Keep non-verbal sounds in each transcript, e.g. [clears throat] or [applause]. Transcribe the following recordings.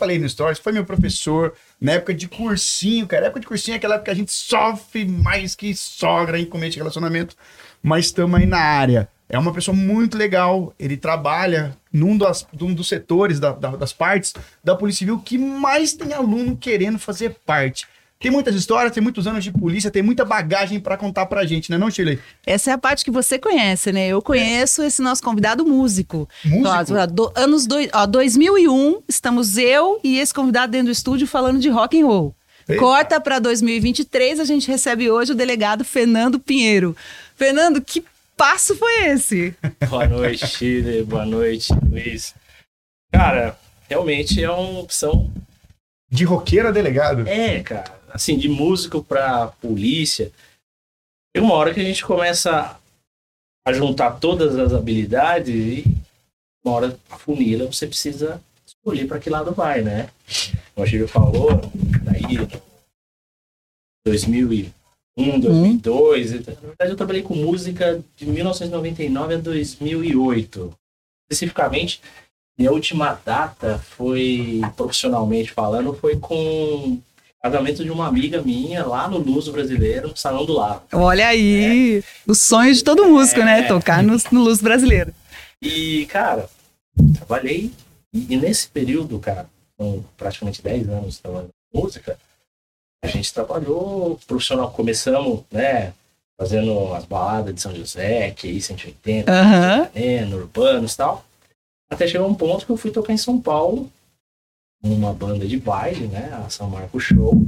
falei no Stories, foi meu professor na época de cursinho, cara. época de cursinho é aquela época que a gente sofre mais que sogra em começo de relacionamento, mas estamos aí na área. É uma pessoa muito legal. Ele trabalha num, das, num dos setores da, da, das partes da Polícia Civil que mais tem aluno querendo fazer parte. Tem muitas histórias, tem muitos anos de polícia, tem muita bagagem para contar pra gente, né, não, Shirley? Essa é a parte que você conhece, né? Eu conheço é. esse nosso convidado músico. Músico? Ó, do, anos do, ó, 2001, estamos eu e esse convidado dentro do estúdio falando de rock and roll. Eita. Corta para 2023, a gente recebe hoje o delegado Fernando Pinheiro. Fernando, que passo foi esse? [laughs] Boa noite, Chile. Boa noite, Luiz. Cara, realmente é uma opção. De roqueiro a delegado? É, cara assim, de músico para polícia, tem uma hora que a gente começa a juntar todas as habilidades e uma hora a funila você precisa escolher para que lado vai, né? Como a Chico falou, daí 2001, 2002, hum. na verdade eu trabalhei com música de 1999 a 2008. Especificamente, minha última data foi, profissionalmente falando, foi com casamento de uma amiga minha lá no Luso Brasileiro, no Salão do Lago. Olha aí, é. o sonho de todo músico, né? é. né? Tocar no, no Luso Brasileiro. E, cara, trabalhei, e, e nesse período, cara, com praticamente 10 anos trabalhando música, a gente trabalhou profissional, começamos, né, fazendo as baladas de São José, que aí 180, uhum. urbanos e tal. Até chegar um ponto que eu fui tocar em São Paulo, numa banda de baile, né? A São Marco Show.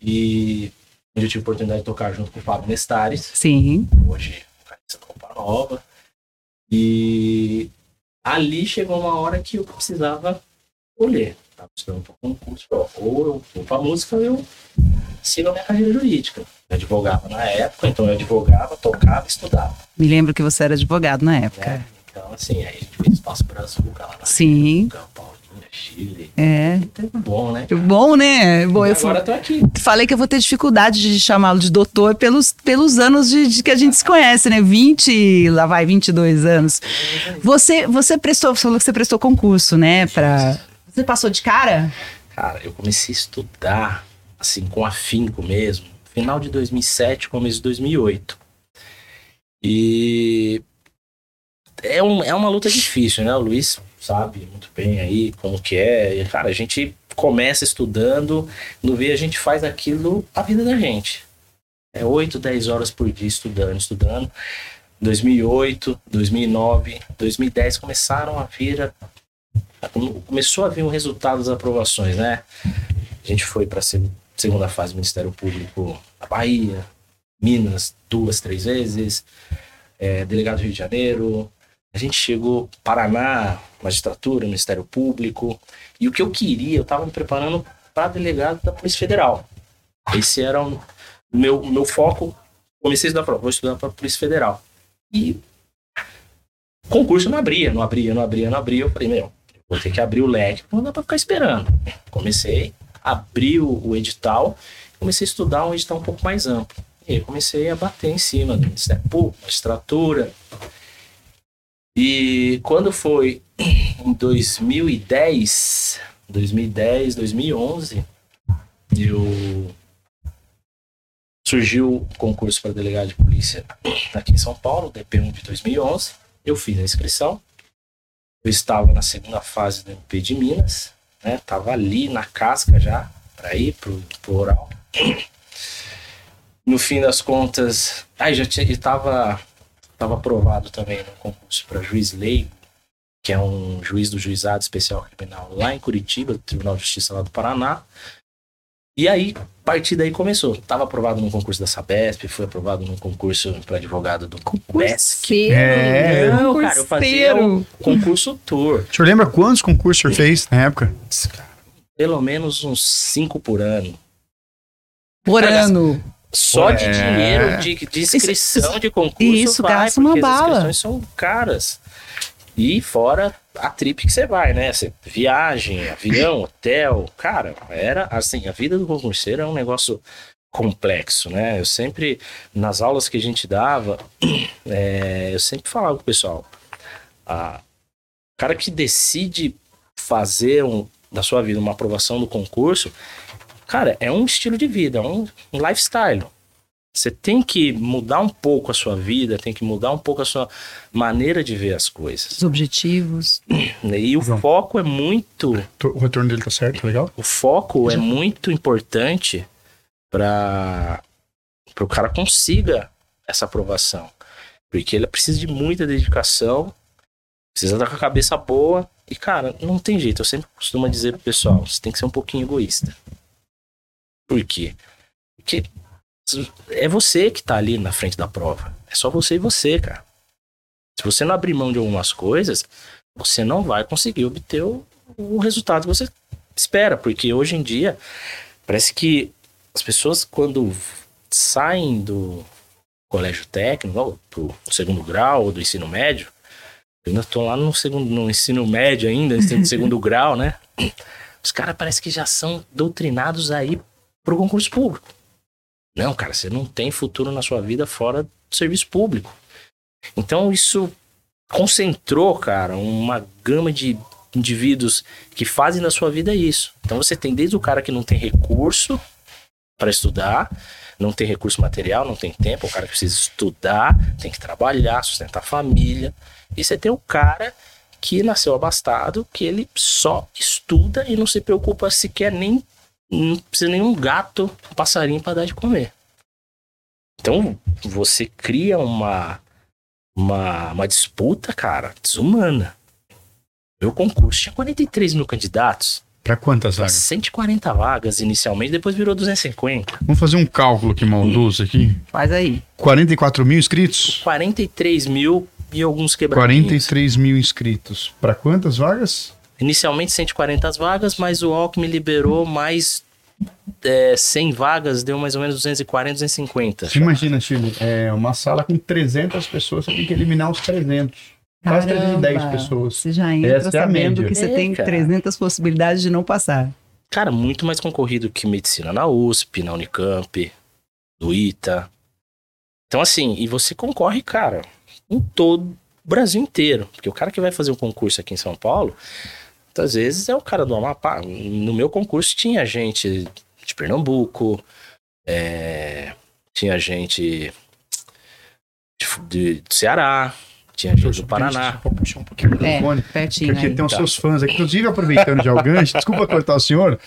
E eu tive a oportunidade de tocar junto com o Fábio Nestares. Sim. Hoje, vocalista da Copa Nova. E ali chegou uma hora que eu precisava escolher. Estava estudando para concurso. Ou eu vou para música ou eu sigo a minha carreira jurídica. Eu advogava na época, então eu advogava, tocava e estudava. Me lembro que você era advogado na época. É, então, assim, aí a gente fez espaço para Azul, lá na Sim. Campo Chile. É. Bom, né? Bom, né? Bom, eu agora tô aqui. Falei que eu vou ter dificuldade de chamá-lo de doutor pelos, pelos anos de, de, que a gente se conhece, né? 20, lá vai 22 anos. Você, você prestou, falou que você prestou concurso, né? Pra... Você passou de cara? Cara, eu comecei a estudar, assim, com afinco mesmo, final de 2007, começo de 2008. E é, um, é uma luta difícil, né? O Luiz sabe muito bem aí como que é. E, cara, a gente começa estudando, no V a gente faz aquilo a vida da gente. É 8, 10 horas por dia estudando, estudando. 2008, 2009, 2010 começaram a vir a, começou a vir o resultado das aprovações, né? A gente foi para a segunda fase do Ministério Público da Bahia, Minas duas, três vezes, é, delegado do Rio de Janeiro, a gente chegou Paraná, magistratura, Ministério Público. E o que eu queria, eu estava me preparando para delegado da Polícia Federal. Esse era o meu, meu foco. Comecei a estudar, falei, vou estudar para a Polícia Federal. E concurso não abria, não abria, não abria, não abria. Eu falei, meu, vou ter que abrir o leque, não dá para ficar esperando. Comecei, abri o, o edital, comecei a estudar um edital um pouco mais amplo. E comecei a bater em cima do Ministério Público, magistratura, e quando foi em 2010, 2010, 2011, eu surgiu o concurso para delegado de polícia aqui em São Paulo, DP1 de 2011. Eu fiz a inscrição. Eu estava na segunda fase do MP de Minas, né? Tava ali na casca já para ir pro, pro oral. No fim das contas, aí já tinha, estava estava aprovado também no concurso para juiz leigo, que é um juiz do juizado especial criminal lá em Curitiba, do Tribunal de Justiça lá do Paraná. E aí, a partir daí começou. Estava aprovado no concurso da Sabesp, foi aprovado no concurso para advogado do BESC. É, não, cara, eu fazia o concurso tour. O senhor lembra quantos concursos o senhor fez na época? Pelo menos uns cinco por ano. Por cara, ano? Só de dinheiro, de, de inscrição de concurso. Isso, vai, gasta uma bala. As inscrições são caras. E fora a trip que você vai, né? Você, viagem, avião, hotel. Cara, era assim, a vida do concurseiro é um negócio complexo, né? Eu sempre, nas aulas que a gente dava, [clears throat] é, eu sempre falava com o pessoal, a, o cara que decide fazer um, da sua vida, uma aprovação do concurso, cara, é um estilo de vida, é um, um lifestyle. Você tem que mudar um pouco a sua vida, tem que mudar um pouco a sua maneira de ver as coisas. Os objetivos. [clears throat] E o João. foco é muito. O retorno dele tá certo, legal? O foco é muito importante para o cara consiga essa aprovação. Porque ele precisa de muita dedicação, precisa estar com a cabeça boa. E, cara, não tem jeito. Eu sempre costumo dizer pro pessoal: você tem que ser um pouquinho egoísta. Por quê? Porque é você que tá ali na frente da prova. É só você e você, cara. Se você não abrir mão de algumas coisas, você não vai conseguir obter o, o resultado que você espera. Porque hoje em dia, parece que as pessoas, quando saem do colégio técnico, pro segundo grau ou do ensino médio, eu ainda tô lá no segundo, no ensino médio ainda, no [laughs] segundo grau, né? Os caras parece que já são doutrinados aí pro concurso público. Não, cara, você não tem futuro na sua vida fora do serviço público. Então isso concentrou, cara, uma gama de indivíduos que fazem da sua vida isso. Então você tem desde o cara que não tem recurso para estudar, não tem recurso material, não tem tempo, o cara que precisa estudar, tem que trabalhar, sustentar a família. E você tem o cara que nasceu abastado, que ele só estuda e não se preocupa sequer nem não precisa nenhum gato, um passarinho para dar de comer. Então, você cria uma, uma, uma disputa, cara, desumana. Meu concurso tinha 43 mil candidatos. Para quantas vagas? 140 vagas inicialmente, depois virou 250. Vamos fazer um cálculo aqui maldoso aqui. Faz aí. 44 mil inscritos? 43 mil e alguns quebradinhos. 43 mil inscritos. Para quantas vagas? Inicialmente 140 vagas, mas o Alckmin liberou mais é, 100 vagas, deu mais ou menos 240, 250. Você imagina, Chile, é uma sala com 300 pessoas, você tem que eliminar os 300. Quase 310 pessoas. Você já entra Essa sabendo é que você é, tem cara. 300 possibilidades de não passar. Cara, muito mais concorrido que medicina na USP, na Unicamp, no ITA. Então, assim, e você concorre, cara, em todo o Brasil inteiro. Porque o cara que vai fazer um concurso aqui em São Paulo, Muitas vezes é o cara do Amapá. No meu concurso tinha gente de Pernambuco, é, tinha gente de, de, de Ceará, tinha gente do Paraná. Puxar um pouquinho o é, pertinho porque aí. tem os tá. seus fãs aqui. Inclusive, aproveitando já o gancho, desculpa cortar o senhor.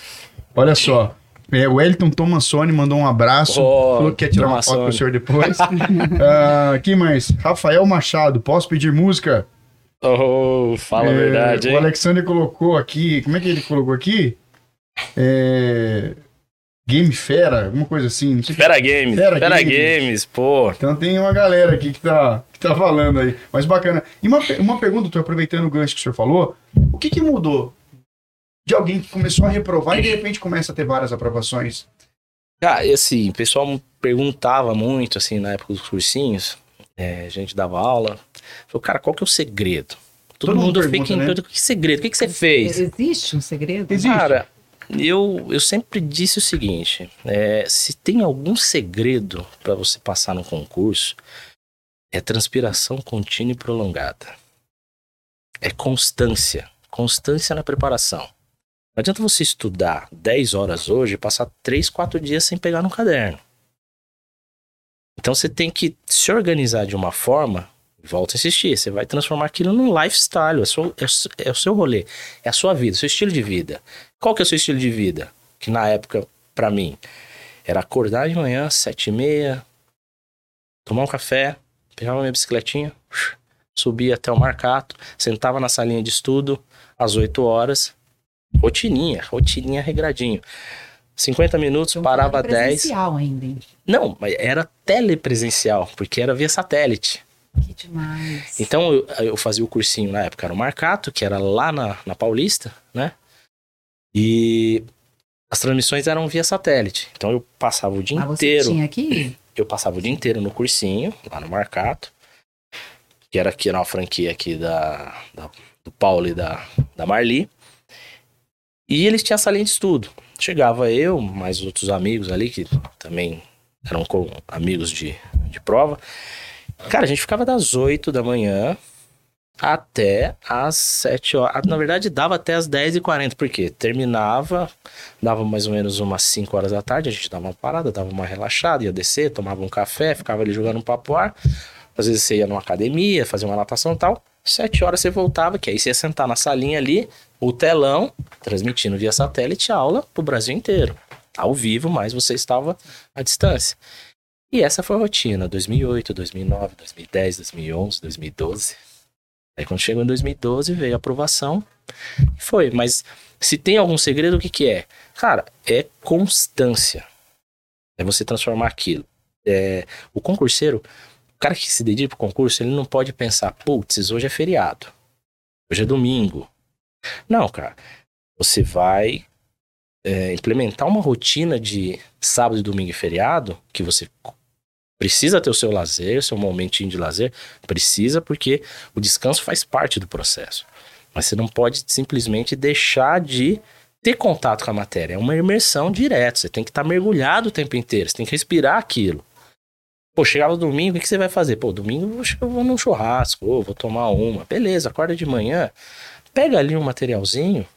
Olha só. É, o Elton Tomassoni mandou um abraço. Oh, falou que quer tirar Tomassoni. uma foto com o senhor depois. [laughs] uh, aqui mais. Rafael Machado, posso pedir música? Oh, fala é, a verdade, hein? O Alexander colocou aqui. Como é que ele colocou aqui? É. Game Fera, alguma coisa assim. Fera Games. Fera, Fera Games. Games. pô. Então tem uma galera aqui que tá, que tá falando aí. Mas bacana. E uma, uma pergunta, tô aproveitando o gancho que o senhor falou. O que que mudou de alguém que começou a reprovar e de repente começa a ter várias aprovações? Ah, e assim, o pessoal perguntava muito, assim, na época dos cursinhos. É, a gente dava aula. Falou, cara, qual que é o segredo? Todo, Todo mundo, mundo fica em né? que segredo? O que, que você fez? Existe um segredo? Existe. Cara, eu, eu sempre disse o seguinte: é, se tem algum segredo para você passar no concurso, é transpiração contínua e prolongada. É constância. Constância na preparação. Não adianta você estudar 10 horas hoje e passar 3, 4 dias sem pegar no caderno. Então você tem que se organizar de uma forma, volta a insistir, você vai transformar aquilo num lifestyle, é, seu, é, é o seu rolê, é a sua vida, o seu estilo de vida. Qual que é o seu estilo de vida? Que na época, para mim, era acordar de manhã, sete e meia, tomar um café, pegar minha bicicletinha, subia até o Marcato, sentava na salinha de estudo às 8 horas, rotininha, rotininha regradinho. 50 minutos, então, parava era 10. presencial ainda. Hein? Não, era telepresencial, porque era via satélite. Que demais. Então eu, eu fazia o cursinho na época, era o Marcato, que era lá na, na Paulista, né? E as transmissões eram via satélite. Então eu passava o dia ah, inteiro. Você tinha aqui? Eu passava o dia inteiro no cursinho, lá no Marcato, que era aqui na franquia aqui da, da do Paulo e da, da Marli. E eles tinham a salinha de estudo. Chegava eu, mais outros amigos ali, que também eram amigos de, de prova. Cara, a gente ficava das 8 da manhã até as 7 horas. Na verdade, dava até as 10h40, porque terminava, dava mais ou menos umas 5 horas da tarde, a gente dava uma parada, dava uma relaxada, ia descer, tomava um café, ficava ali jogando um papo ar. Às vezes você ia numa academia, fazia uma natação e tal. Sete horas você voltava, que aí você ia sentar na salinha ali, o telão, transmitindo via satélite aula pro Brasil inteiro. Ao vivo, mas você estava à distância. E essa foi a rotina, 2008, 2009, 2010, 2011, 2012. Aí quando chegou em 2012 veio a aprovação, foi. Mas se tem algum segredo, o que que é? Cara, é constância. É você transformar aquilo. É, o concurseiro, o cara que se dedica pro concurso, ele não pode pensar, putz, hoje é feriado. Hoje é domingo. Não, cara. Você vai é, implementar uma rotina de sábado, domingo e feriado, que você Precisa ter o seu lazer, seu momentinho de lazer, precisa porque o descanso faz parte do processo. Mas você não pode simplesmente deixar de ter contato com a matéria. É uma imersão direta. Você tem que estar mergulhado o tempo inteiro. Você tem que respirar aquilo. Pô, chegava domingo, o que você vai fazer? Pô, domingo eu vou num churrasco, ou vou tomar uma. Beleza, acorda de manhã, pega ali um materialzinho,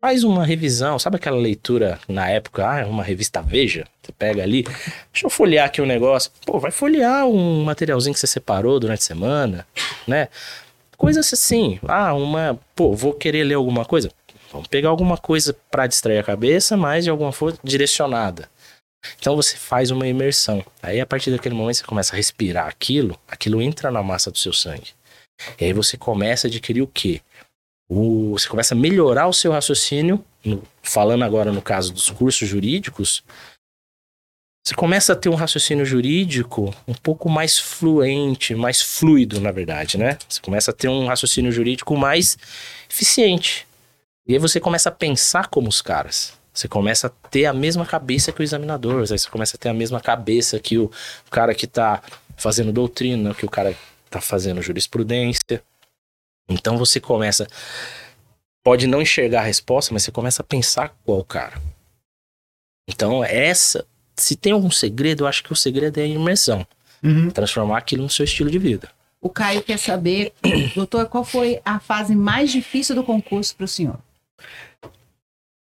Faz uma revisão, sabe aquela leitura na época, ah, uma revista Veja? Você pega ali, deixa eu folhear aqui um negócio. Pô, vai folhear um materialzinho que você separou durante a semana, né? Coisas assim, ah, uma, pô, vou querer ler alguma coisa. Vamos pegar alguma coisa para distrair a cabeça, mas de alguma forma direcionada. Então você faz uma imersão. Aí a partir daquele momento você começa a respirar aquilo, aquilo entra na massa do seu sangue. E aí você começa a adquirir o quê? o, você começa a melhorar o seu raciocínio, no, falando agora no caso dos cursos jurídicos, você começa a ter um raciocínio jurídico um pouco mais fluente, mais fluido, na verdade, né? Você começa a ter um raciocínio jurídico mais eficiente. E aí você começa a pensar como os caras. Você começa a ter a mesma cabeça que o examinador, aí você começa a ter a mesma cabeça que o cara que está fazendo doutrina, que o cara está fazendo jurisprudência. Então você começa. Pode não enxergar a resposta, mas você começa a pensar qual cara. Então, essa. Se tem algum segredo, eu acho que o segredo é a imersão. Uhum. Transformar aquilo no seu estilo de vida. O Caio quer saber, [clears throat] doutor, qual foi a fase mais difícil do concurso para o senhor?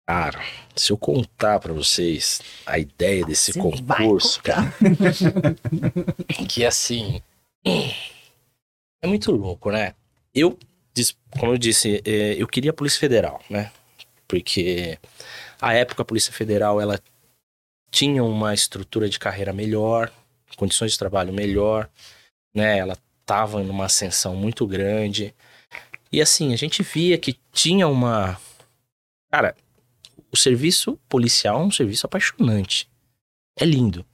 Cara, se eu contar para vocês a ideia desse Você concurso, cara, [laughs] que assim [clears throat] é muito louco, né? Eu como eu disse, é, eu queria a Polícia Federal, né? Porque a época a Polícia Federal ela tinha uma estrutura de carreira melhor, condições de trabalho melhor, né? Ela estava numa ascensão muito grande. E assim, a gente via que tinha uma. Cara, o serviço policial é um serviço apaixonante. É lindo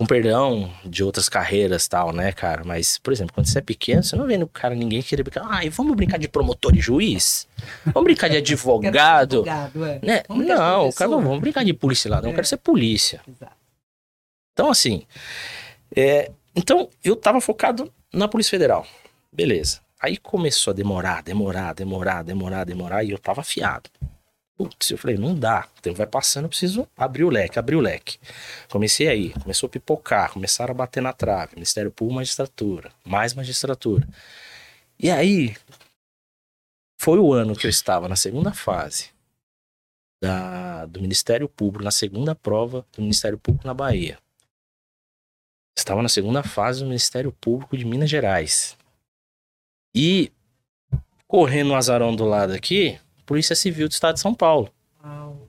com perdão de outras carreiras tal, né, cara? Mas, por exemplo, quando você é pequeno, você não vê no cara ninguém querer brincar. Ai, ah, vamos brincar de promotor e juiz? Vamos brincar de [laughs] advogado? advogado é. né? Não, cara, não, vamos brincar de polícia lá. Não, é. eu quero ser polícia. Exato. Então, assim. É, então, eu tava focado na Polícia Federal. Beleza. Aí começou a demorar, demorar, demorar, demorar, demorar, e eu tava afiado. Putz, eu falei, não dá. O tempo vai passando, eu preciso abrir o leque, abrir o leque. Comecei aí, começou a pipocar, começaram a bater na trave. Ministério Público, magistratura, mais magistratura. E aí, foi o ano que eu estava na segunda fase da, do Ministério Público, na segunda prova do Ministério Público na Bahia. Estava na segunda fase do Ministério Público de Minas Gerais. E correndo o azarão do lado aqui, Polícia Civil do Estado de São Paulo. Uau.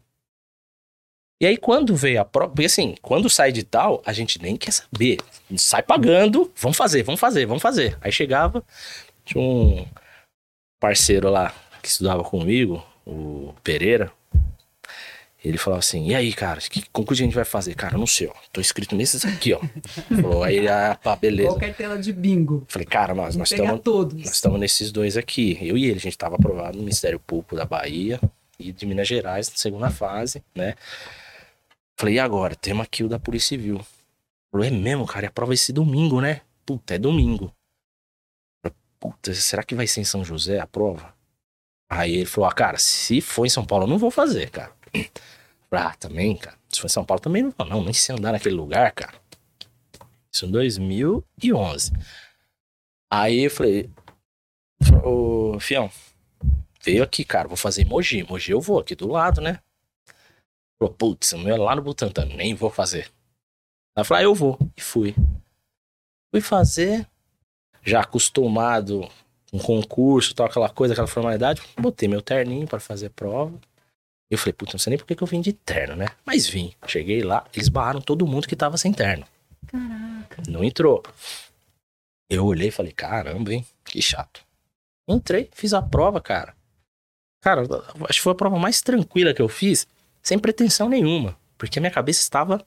E aí, quando veio a prova, porque assim, quando sai de tal, a gente nem quer saber. Sai pagando, vamos fazer, vamos fazer, vamos fazer. Aí chegava, tinha um parceiro lá que estudava comigo, o Pereira, ele falou assim: E aí, cara, que concurso a gente vai fazer? Cara, não sei, ó. Tô inscrito nesses aqui, ó. falou, aí, ah, pá, beleza. Qual cartela de bingo? Falei, cara, nós, nós estamos. Nós estamos nesses dois aqui. Eu e ele, a gente tava aprovado no Ministério Público da Bahia e de Minas Gerais, na segunda fase, né? Falei, e agora? Temos aqui o da Polícia Civil. Falou, é mesmo, cara, e a prova é esse domingo, né? Puta, é domingo. Falei, Puta, será que vai ser em São José a prova? Aí ele falou, ah, cara, se for em São Paulo, eu não vou fazer, cara. [clears throat] Ah, também, cara. Se for São Paulo, também não vou, não. Nem se andar naquele lugar, cara. Isso em 2011. Aí eu falei, Ô, fião, veio aqui, cara, vou fazer emoji. Emoji eu vou, aqui do lado, né? Falou, putz, o meu é lá no Butantan, nem vou fazer. Ela falou, ah, eu vou. E fui. Fui fazer, já acostumado com concurso, tal, aquela coisa, aquela formalidade. Botei meu terninho para fazer prova. Eu falei, puta, não sei nem por que eu vim de terno, né? Mas vim. Cheguei lá, eles barraram todo mundo que tava sem terno. Caraca. Não entrou. Eu olhei e falei, caramba, hein? Que chato. Entrei, fiz a prova, cara. Cara, acho que foi a prova mais tranquila que eu fiz, sem pretensão nenhuma. Porque a minha cabeça estava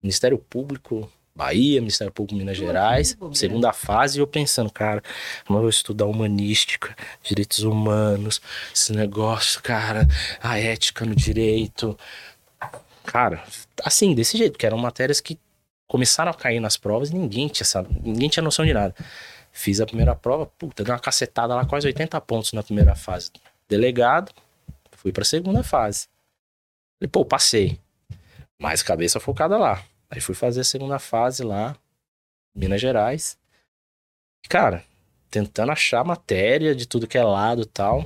Ministério Público Bahia, Ministério Público Minas Gerais, segunda fase, e eu pensando, cara, eu vou estudar humanística, direitos humanos, esse negócio, cara, a ética no direito. Cara, assim, desse jeito, que eram matérias que começaram a cair nas provas e ninguém tinha, sabe, ninguém tinha noção de nada. Fiz a primeira prova, puta, deu uma cacetada lá, quase 80 pontos na primeira fase. Delegado, fui pra segunda fase. Falei, pô, passei. Mais cabeça focada lá. Aí fui fazer a segunda fase lá, Minas Gerais. Cara, tentando achar matéria de tudo que é lado e tal.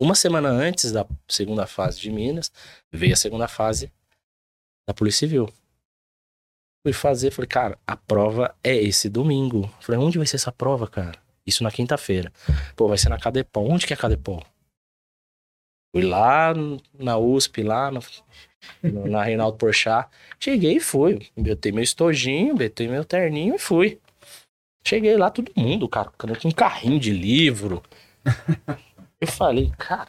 Uma semana antes da segunda fase de Minas, veio a segunda fase da Polícia Civil. Fui fazer, falei, cara, a prova é esse domingo. Falei, onde vai ser essa prova, cara? Isso na quinta-feira. Pô, vai ser na Cadepol. Onde que é Cadepol? Fui lá na USP, lá no, na Reinaldo Porchat. Cheguei e fui. Botei meu estojinho, botei meu terninho e fui. Cheguei lá, todo mundo, cara, com um carrinho de livro. Eu falei, cara,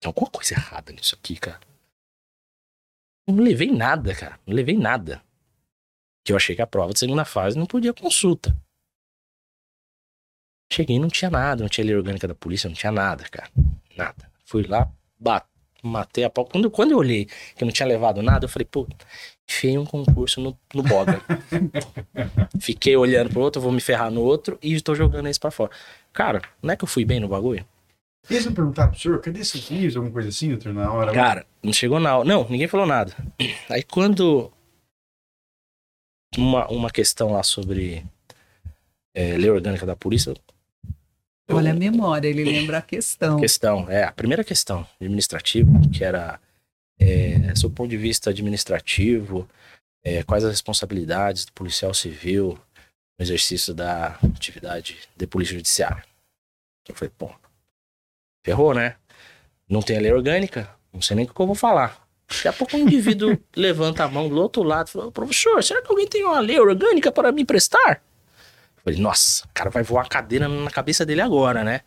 tem alguma coisa errada nisso aqui, cara. Não levei nada, cara. Não levei nada. Que eu achei que a prova de segunda fase não podia consulta. Cheguei não tinha nada, não tinha lei orgânica da polícia, não tinha nada, cara. Nada. Fui lá, bati, matei a pau. Quando, quando eu olhei que eu não tinha levado nada, eu falei, pô, enfiei um concurso no, no boga. [laughs] Fiquei olhando pro outro, vou me ferrar no outro e estou jogando esse pra fora. Cara, não é que eu fui bem no bagulho? Eles não perguntaram pro senhor, cadê esses livros, alguma coisa assim, doutor, na hora? Cara, não chegou na Não, ninguém falou nada. [clears throat] Aí quando. Uma, uma questão lá sobre é, lei orgânica da polícia, Olha a memória, ele lembra a questão. Questão, é, a primeira questão administrativa, que era, é, ponto de vista administrativo, é, quais as responsabilidades do policial civil no exercício da atividade de polícia judiciária. Eu falei, pô, ferrou, né? Não tem a lei orgânica, não sei nem o que eu vou falar. Daqui a pouco um indivíduo [laughs] levanta a mão do outro lado e fala, professor, será que alguém tem uma lei orgânica para me emprestar? Falei, nossa, o cara vai voar a cadeira na cabeça dele agora, né?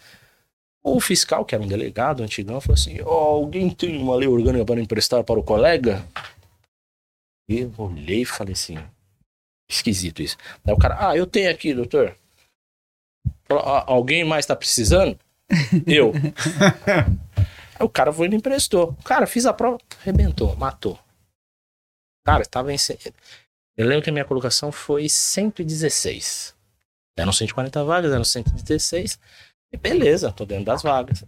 O fiscal, que era um delegado antigão, falou assim: oh, alguém tem uma lei orgânica para emprestar para o colega? Eu olhei e falei assim: esquisito isso. Daí o cara, ah, eu tenho aqui, doutor. Alguém mais tá precisando? [laughs] eu. Aí o cara foi e me emprestou. Cara, fiz a prova, arrebentou, matou. Cara, estava em. Eu lembro que a minha colocação foi 116. Eram 140 vagas, eram 116. E beleza, tô dentro das vagas.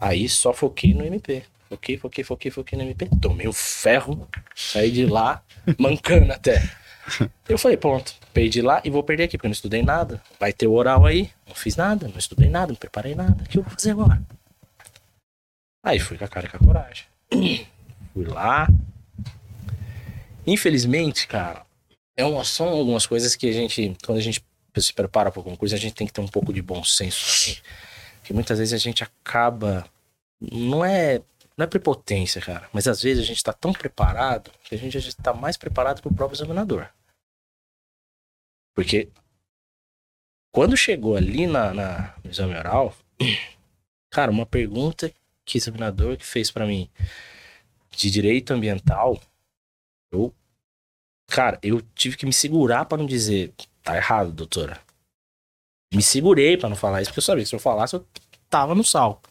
Aí só foquei no MP. Foquei, foquei, foquei, foquei no MP. Tomei o ferro, saí de lá, mancando até. Eu falei, pronto, perdi lá e vou perder aqui, porque eu não estudei nada. Vai ter o oral aí, não fiz nada, não estudei nada, não preparei nada. O que eu vou fazer agora? Aí fui com a cara e com a coragem. [clears throat] fui lá. Infelizmente, cara, é uma, são algumas coisas que a gente, quando a gente se prepara para o concurso, a gente tem que ter um pouco de bom senso também. Porque muitas vezes a gente acaba. Não é, não é prepotência, cara. Mas às vezes a gente está tão preparado que a gente está mais preparado que o próprio examinador. Porque quando chegou ali na, na, no exame oral, [clears throat] cara, uma pergunta que o examinador que fez para mim de direito ambiental, eu, cara, eu tive que me segurar para não dizer Tá errado, doutora. Me segurei para não falar isso, porque eu sabia que se eu falasse, eu tava no sal.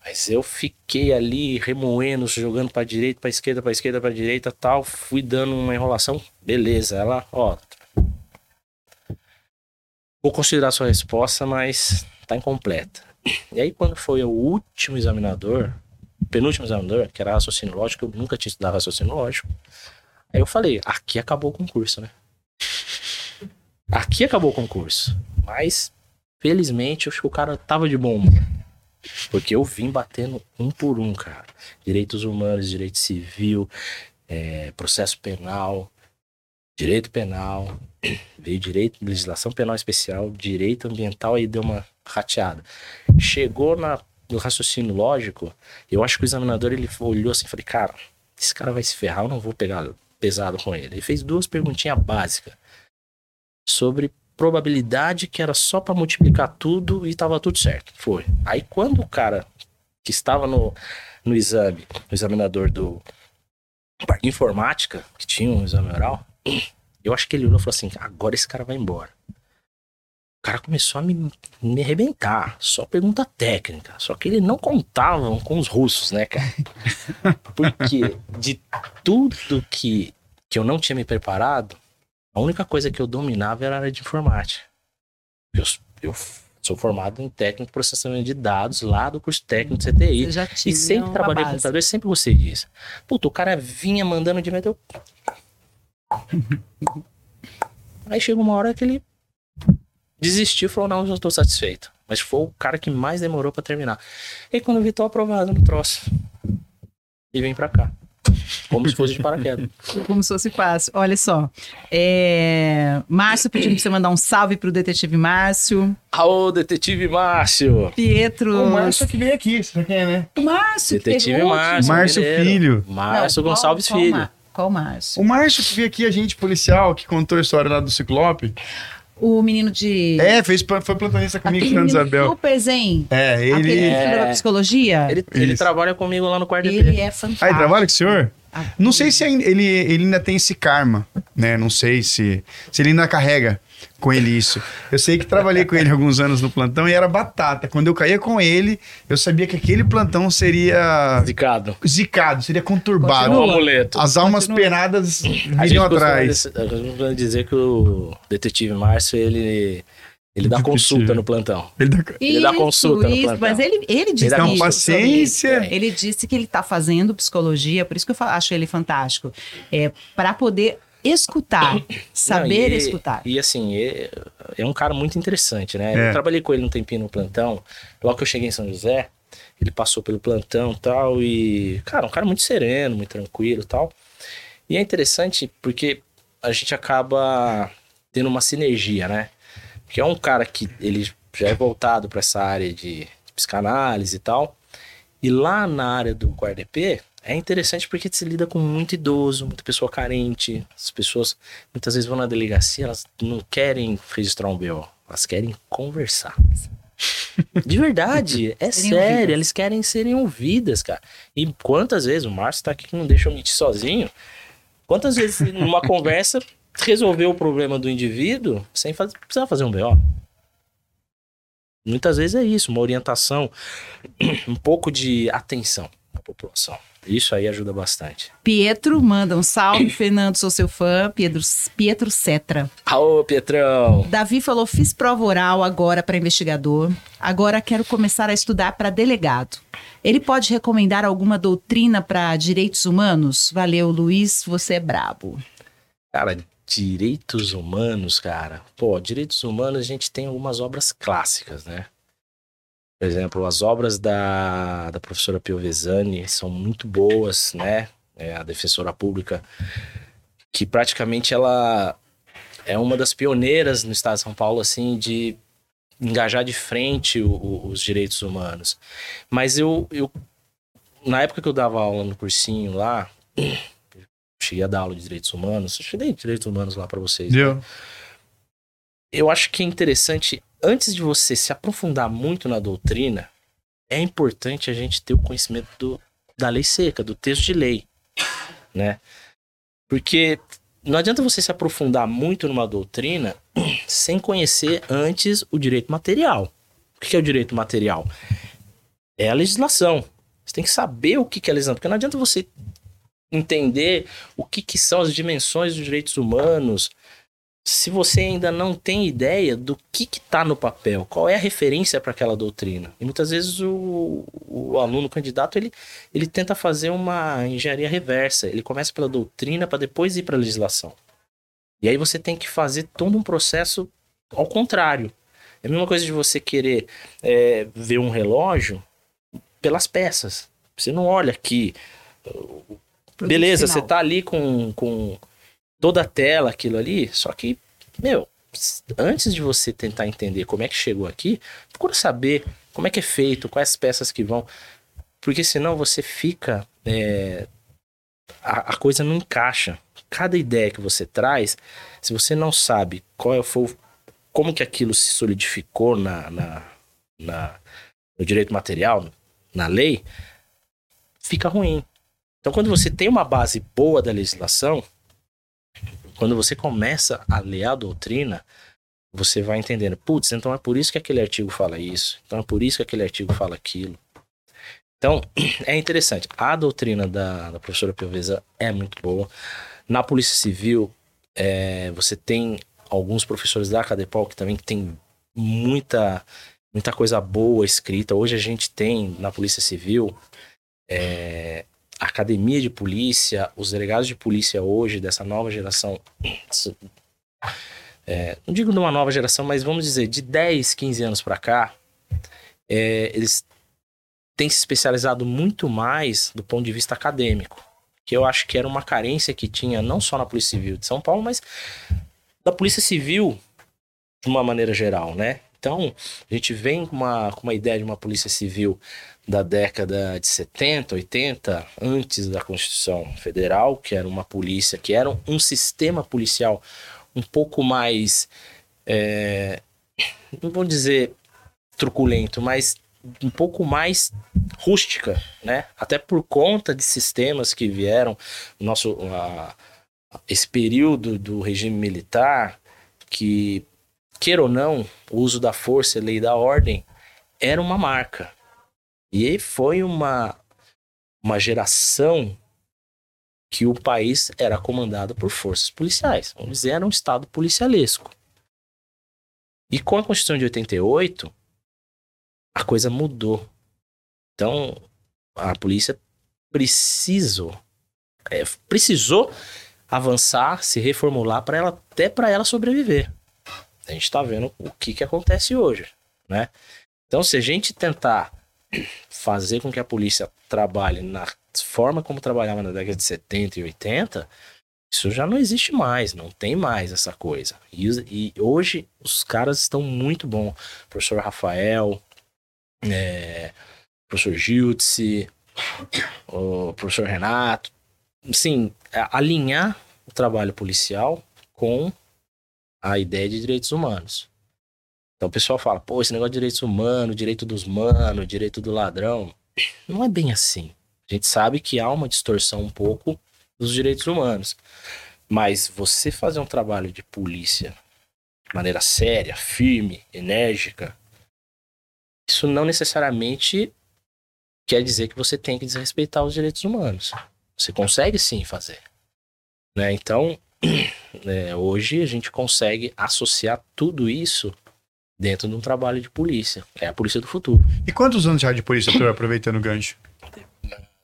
Mas eu fiquei ali remoendo, jogando para direita, para esquerda, para esquerda, para direita, tal, fui dando uma enrolação. Beleza, ela, ó, Vou considerar sua resposta, mas tá incompleta. E aí, quando foi o último examinador, penúltimo examinador, que era raciocínio lógico, eu nunca tinha estudado raciocínio lógico. Aí eu falei, aqui acabou o concurso, né? Aqui acabou o concurso. Mas Felizmente, eu acho que o cara tava de bom. Porque eu vim batendo um por um, cara. Direitos humanos, direito civil, é, processo penal, direito penal, [clears throat] veio direito, legislação penal especial, direito ambiental, aí deu uma rateada. Chegou na, no raciocínio lógico, eu acho que o examinador ele olhou assim e falei, cara, esse cara vai se ferrar, eu não vou pegar pesado com ele. Ele fez duas perguntinhas básicas sobre probabilidade que era só para multiplicar tudo e tava tudo certo. Foi. Aí quando o cara que estava no, no exame, o examinador do parte informática, que tinha um exame oral, [clears throat] eu acho que ele olhou e falou assim: agora esse cara vai embora. O cara começou a me, me arrebentar, só pergunta técnica. Só que ele não contava com os russos, né, cara? [laughs] Porque de tudo que, que eu não tinha me preparado, a única coisa que eu dominava era a área de informática. Eu, eu sou formado em técnico de processamento de dados lá do curso técnico de CTI. e sempre trabalhei com computador, sempre gostei disso. Puta, o cara vinha mandando de eu... [laughs] Aí chegou uma hora que ele desistiu e falou: Não, já estou satisfeito. Mas foi o cara que mais demorou para terminar. E quando eu vi, tô aprovado no troço. E vem para cá. Como se fosse de paraquedas. [laughs] Como se fosse fácil. Olha só. É... Márcio pedindo pra você mandar um salve pro detetive Márcio. Alô, detetive Márcio. Pietro. O Márcio que veio aqui, você quem é, né? O Márcio. Detetive Márcio. Márcio Filho. Márcio Não, Gonçalves qual, Filho. Qual Márcio? O Márcio que veio aqui, agente policial, que contou a história lá do Ciclope. O menino de. É, fez, foi plantonista comigo, Fernando Isabel. Super zen. É, ele. Aquele é... da psicologia. Ele, ele trabalha comigo lá no quarto Ele é fantástico. Ah, ele trabalha com o senhor? Não sei se ele, ele ainda tem esse karma, né? Não sei se, se ele ainda carrega com ele isso. Eu sei que trabalhei com ele alguns anos no plantão e era batata. Quando eu caía com ele, eu sabia que aquele plantão seria. Zicado. Zicado, seria conturbado. Um amuleto. As almas Continua. penadas viriam atrás. Gente dizer que o detetive Márcio, ele ele dá consulta no plantão. Ele dá, ele dá consulta isso, no plantão. Mas ele, ele disse ele isso, paciência. Ele disse que ele está fazendo psicologia, por isso que eu acho ele fantástico. É, para poder escutar, saber Não, e, escutar. E assim, é, é, um cara muito interessante, né? É. Eu trabalhei com ele um tempinho no plantão. Logo que eu cheguei em São José, ele passou pelo plantão e tal. E, cara, um cara muito sereno, muito tranquilo e tal. E é interessante porque a gente acaba tendo uma sinergia, né? que é um cara que ele já é voltado para essa área de, de, psicanálise e tal. E lá na área do QRDP é interessante porque se lida com muito idoso, muita pessoa carente. As pessoas muitas vezes vão na delegacia, elas não querem registrar um BO, elas querem conversar. De verdade, [laughs] é sério, eles querem serem ouvidas, cara. E quantas vezes, o Márcio tá aqui que não deixa eu mentir sozinho. Quantas vezes numa [laughs] conversa resolver o problema do indivíduo sem fazer, precisar fazer um BO. Muitas vezes é isso, uma orientação, [clears throat] um pouco de atenção à população. Isso aí ajuda bastante. Pietro manda um salve. [clears throat] Fernando, sou seu fã. Pietro, Pietro Cetra. Alô, Pietrão. Davi falou: fiz prova oral agora para investigador. Agora quero começar a estudar para delegado. Ele pode recomendar alguma doutrina para direitos humanos? Valeu, Luiz, você é brabo. Cara, direitos humanos, cara. Pô, direitos humanos a gente tem algumas obras clássicas, né? Por exemplo, as obras da, da professora Piovesani são muito boas, né? É a defensora pública, que praticamente ela é uma das pioneiras no estado de São Paulo, assim, de engajar de frente o, o, os direitos humanos. Mas eu, eu, na época que eu dava aula no cursinho lá, cheguei a dar aula de direitos humanos, eu dei direitos humanos lá para vocês. Né? Eu acho que é interessante, antes de você se aprofundar muito na doutrina, é importante a gente ter o conhecimento do, da lei seca, do texto de lei, né? Porque não adianta você se aprofundar muito numa doutrina [clears throat] sem conhecer antes o direito material. O que é o direito material? É a legislação. Você tem que saber o que é a legislação, porque não adianta você entender o que, que são as dimensões dos direitos humanos, se você ainda não tem ideia do que está no papel, qual é a referência para aquela doutrina. E muitas vezes o, o aluno o candidato ele, ele tenta fazer uma engenharia reversa. Ele começa pela doutrina para depois ir para a legislação. E aí você tem que fazer todo um processo ao contrário. É a mesma coisa de você querer é, ver um relógio pelas peças. Você não olha aqui. Beleza, você tá ali com, com toda a tela, aquilo ali, só que, meu, antes de você tentar entender como é que chegou aqui, procura saber como é que é feito, quais peças que vão. Porque senão você fica. É, a, a, coisa não encaixa. Cada ideia que você traz, se você não sabe qual é, foi, como que aquilo se solidificou na, na, na, no direito material, na lei, fica ruim. Então, quando você tem uma base boa da legislação, quando você começa a ler a doutrina, você vai entendendo, putz, então é por isso que aquele artigo fala isso, então é por isso que aquele artigo fala aquilo. Então, [clears throat] é interessante. A doutrina da, da professora Piovesa é muito boa. Na Polícia Civil, é, você tem alguns professores da Cadepol que também tem muita, muita coisa boa escrita. Hoje a gente tem na Polícia Civil é, a academia de polícia, os delegados de polícia hoje, dessa nova geração, é, não digo de uma nova geração, mas vamos dizer, de 10, 15 anos para cá, é, eles têm se especializado muito mais do ponto de vista acadêmico, que eu acho que era uma carência que tinha não só na Polícia Civil de São Paulo, mas da Polícia Civil de uma maneira geral, né? Então, a gente vem com uma, com uma ideia de uma Polícia Civil da década de 70, 80, antes da Constituição Federal, que era uma polícia, que era um sistema policial um pouco mais, é, não vou dizer truculento, mas um pouco mais rústica, né? Até por conta de sistemas que vieram, nosso, a, esse período do regime militar, que, queira ou não, o uso da força lei da ordem era uma marca. E foi uma, uma geração que o país era comandado por forças policiais. Vamos dizer, um estado policialesco. E com a Constituição de 88, a coisa mudou. Então, a polícia precisou, é, precisou avançar, se reformular para ela até para ela sobreviver. A gente está vendo o que, que acontece hoje, né? Então, se a gente tentar fazer com que a polícia trabalhe na forma como trabalhava na década de 70 e 80, isso já não existe mais, não tem mais essa coisa. E, e hoje os caras estão muito bons. professor Rafael, é, professor Giltse, o professor Renato. Sim, alinhar o trabalho policial com a ideia de direitos humanos. Então o pessoal fala, pô, esse negócio de direitos humanos, direito dos manos, direito do ladrão. Não é bem assim. A gente sabe que há uma distorção um pouco dos direitos humanos. Mas você fazer um trabalho de polícia de maneira séria, firme, enérgica, isso não necessariamente quer dizer que você tem que desrespeitar os direitos humanos. Você consegue sim fazer. Né? Então, [clears throat] é, hoje a gente consegue associar tudo isso dentro de um trabalho de polícia. É a polícia do futuro. E quantos anos já de polícia, doutor, aproveitando o gancho?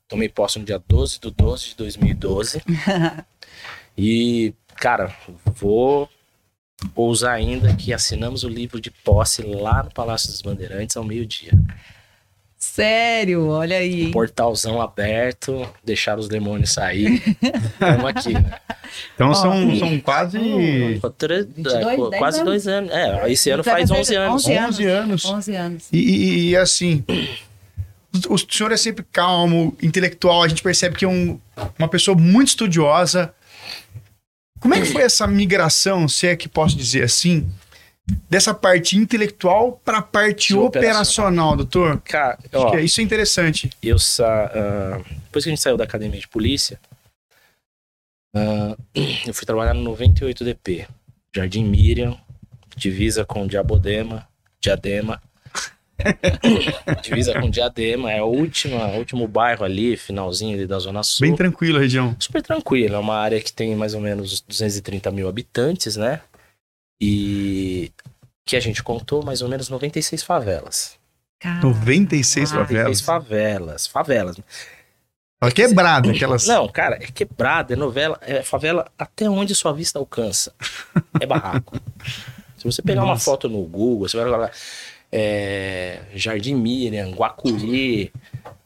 Tomei posse no dia 12 de 12 de 2012. e, cara, vou ousar ainda que assinamos o livro de posse lá no Palácio dos Bandeirantes ao meio-dia. Sério, olha aí. Portalzão aberto, deixar os demônios sair. [laughs] Estamos aqui. Né? Então oh, são, são quase. 22, é, quase anos. dois anos. É, esse ano faz 11 anos. 11 anos. 11 anos. 11 anos. E, e, e assim, o senhor é sempre calmo, intelectual, a gente percebe que é um, uma pessoa muito estudiosa. Como é que foi essa migração, se é que posso dizer assim, dessa parte intelectual para a parte operacional, operacional, doutor? Cara, ó, é, isso é interessante. Eu sa uh, depois que a gente saiu da academia de polícia, uh, eu fui trabalhar no 98DP, Jardim Miriam, divisa com Diabodema, Diadema. [laughs] divisa com Diadema, é o último, último bairro ali, finalzinho ali da Zona Sul. Bem tranquilo a região. Super tranquilo, é uma área que tem mais ou menos 230 mil habitantes, né? E que a gente contou mais ou menos 96 favelas. Caramba. 96 favelas? 96 favelas, favelas. É quebrada, aquelas. Não, cara, é quebrada, é novela, é favela até onde sua vista alcança. É barraco. [laughs] Se você pegar Nossa. uma foto no Google, você vai colocar é, Jardim Miriam, Guacuri,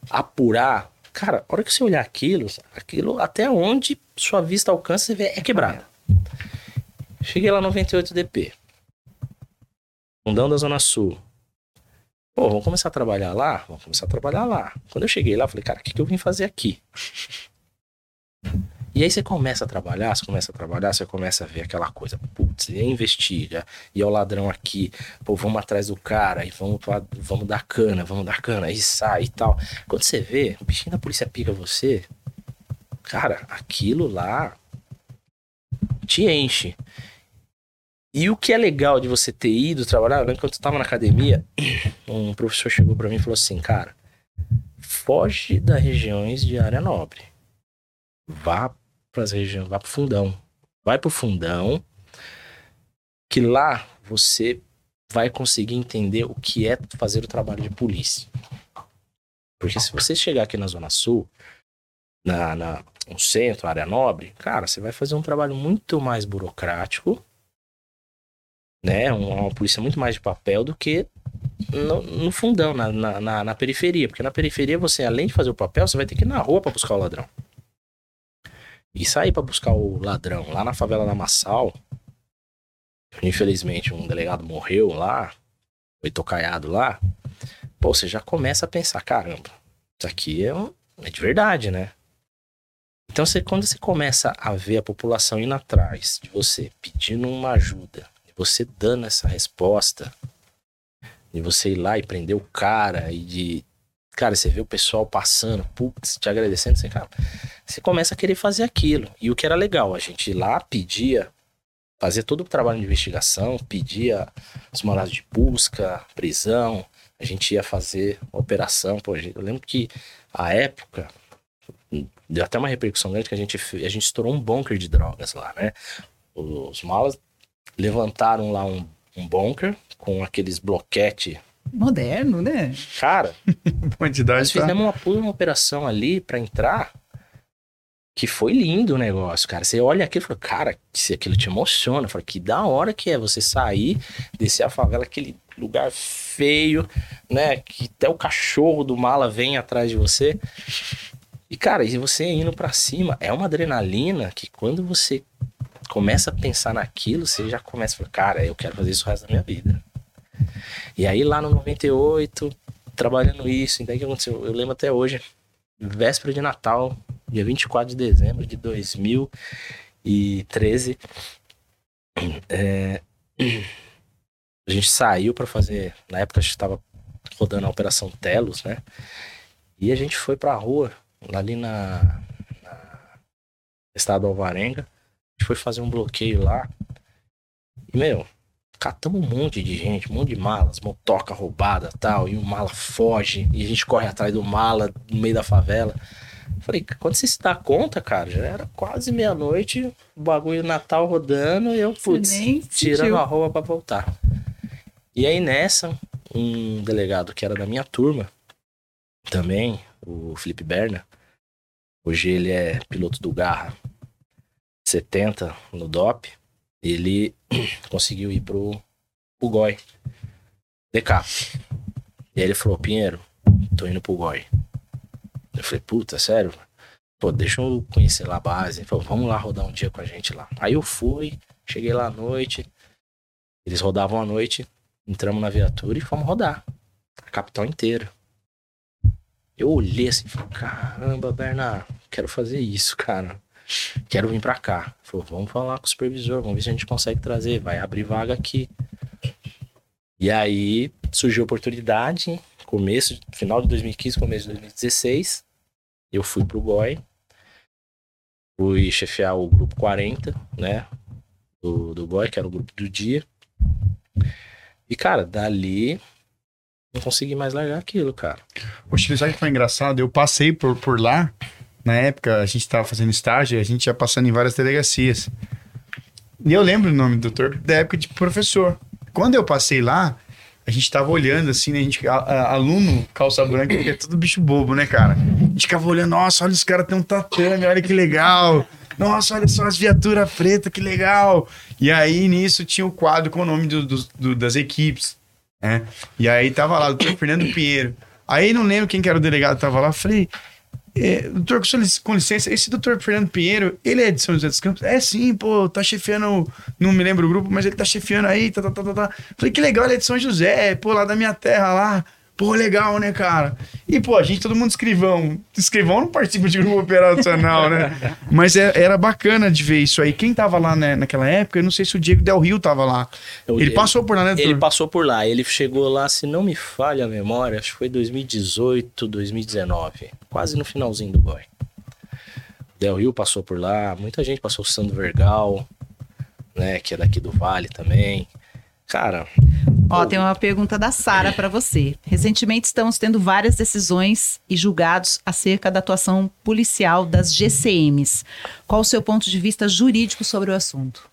Apurá. Cara, a hora que você olhar aquilo, aquilo até onde sua vista alcança, você vê, é quebrado. Cheguei lá 98 DP. Fundão da Zona Sul. Pô, vamos começar a trabalhar lá? Vamos começar a trabalhar lá. Quando eu cheguei lá, falei, cara, o que, que eu vim fazer aqui? [laughs] E aí você começa a trabalhar, você começa a trabalhar, você começa a ver aquela coisa, putz, e investiga, e é o ladrão aqui, pô, vamos atrás do cara, e vamos, vamos dar cana, vamos dar cana, aí sai e tal. Quando você vê, o bichinho da polícia pica você, cara, aquilo lá te enche. E o que é legal de você ter ido trabalhar, quando eu estava na academia, [coughs] um professor chegou para mim e falou assim, cara, foge das regiões de área nobre. Vá para as regiões, vá para o fundão. Vai para o fundão, que lá você vai conseguir entender o que é fazer o trabalho de polícia. Porque se você chegar aqui na Zona Sul, na, na no centro, área nobre, cara, você vai fazer um trabalho muito mais burocrático né? Uma, uma polícia muito mais de papel do que no, no fundão, na, na, na, periferia. Porque na periferia você, além de fazer o papel, você vai ter que ir na rua para buscar o ladrão. E sair para buscar o ladrão lá na favela da Massal. Infelizmente, um delegado morreu lá, foi tocaiado lá. Pô, você já começa a pensar: caramba, isso aqui é, um, é de verdade, né? Então, você, quando você começa a ver a população indo atrás de você, pedindo uma ajuda, você dando essa resposta, de você ir lá e prender o cara e de. Cara, você vê o pessoal passando, putz, te agradecendo, você, cara, você começa a querer fazer aquilo. E o que era legal, a gente lá pedia, fazia todo o trabalho de investigação, pedia os mandados de busca, prisão, a gente ia fazer operação. Pô, eu lembro que a época deu até uma repercussão grande que a gente, a gente estourou um bunker de drogas lá, né? Os malas levantaram lá um, um bunker com aqueles bloquete moderno, né? Cara, [laughs] quantidade nós tá... fizemos uma, uma operação ali para entrar que foi lindo o negócio, cara. Você olha aquilo e fala, cara, se aquilo te emociona, fala que da hora que é você sair, descer a favela, aquele lugar feio, né? Que até o cachorro do mala vem atrás de você. E, cara, e você indo para cima, é uma adrenalina que quando você começa a pensar naquilo, você já começa a falar, cara, eu quero fazer isso o resto da minha vida. E aí lá no 98, trabalhando isso, então o que aconteceu? Eu lembro até hoje, véspera de Natal, dia 24 de dezembro de 2013, é, a gente saiu para fazer, na época a gente estava rodando a Operação Telos, né? E a gente foi pra rua, ali na, na estado Alvarenga, gente foi fazer um bloqueio lá. E, meu, catamos um monte de gente, um monte de malas, motoca roubada tal. E o mala foge. E a gente corre atrás do mala no meio da favela. Falei, quando você se dá conta, cara, já era quase meia-noite, o bagulho Natal rodando e eu, putz, tirando a roupa pra voltar. E aí nessa, um delegado que era da minha turma, também, o Felipe Berna, hoje ele é piloto do Garra, 70 no DOP, ele [clears throat] conseguiu ir pro, GOI. DK. E aí ele falou, Pinheiro, tô indo pro GOI. Eu falei, puta, sério? Pô, deixa eu conhecer lá a base. Ele falou, vamos lá rodar um dia com a gente lá. Aí eu fui, cheguei lá à noite. Eles rodavam à noite, entramos na viatura e fomos rodar. A capital inteira. Eu olhei assim e falei, caramba, Bernardo, quero fazer isso, cara quero vir para cá. Falou, vamos falar com o supervisor, vamos ver se a gente consegue trazer, vai abrir vaga aqui. E aí surgiu a oportunidade, começo, final de 2015, começo de 2016, eu fui pro GOI, fui chefiar o grupo 40, né, do, do GOI, que era o grupo do dia. E, cara, dali não consegui mais largar aquilo, cara. Poxa, sabe que foi engraçado? Eu passei por, por lá na época, a gente estava fazendo estágio, a gente ia passando em várias delegacias. E eu lembro o nome do doutor da época de professor. Quando eu passei lá, a gente tava olhando assim, né? A gente, a, a, aluno, calça branca, que é tudo bicho bobo, né, cara? A gente ficava olhando, nossa, olha, os caras têm um tatame, olha que legal. Nossa, olha só as viaturas pretas, que legal. E aí, nisso, tinha o quadro com o nome do, do, do, das equipes. Né? E aí tava lá, o doutor Fernando Pinheiro. Aí não lembro quem que era o delegado que tava lá. Falei, é, doutor, com licença, esse doutor Fernando Pinheiro, ele é de São José dos Campos? É sim, pô, tá chefiando, não me lembro o grupo, mas ele tá chefiando aí, tá, tá, tá, tá. tá. Falei, que legal, ele é de São José, pô, lá da minha terra lá. Pô, legal, né, cara? E, pô, a gente, todo mundo escrivão. Escrivão não participa de grupo operacional, né? [laughs] Mas é, era bacana de ver isso aí. Quem tava lá né, naquela época, eu não sei se o Diego Del Rio tava lá. Eu, ele passou por lá, né? Ele passou por lá. Ele chegou lá, se não me falha a memória, acho que foi 2018, 2019. Quase no finalzinho do boy. Del Rio passou por lá. Muita gente passou. O Sandro Vergal, né, que é daqui do Vale também. Cara. Ó, tem uma pergunta da Sara para você. Recentemente estamos tendo várias decisões e julgados acerca da atuação policial das GCMs. Qual o seu ponto de vista jurídico sobre o assunto?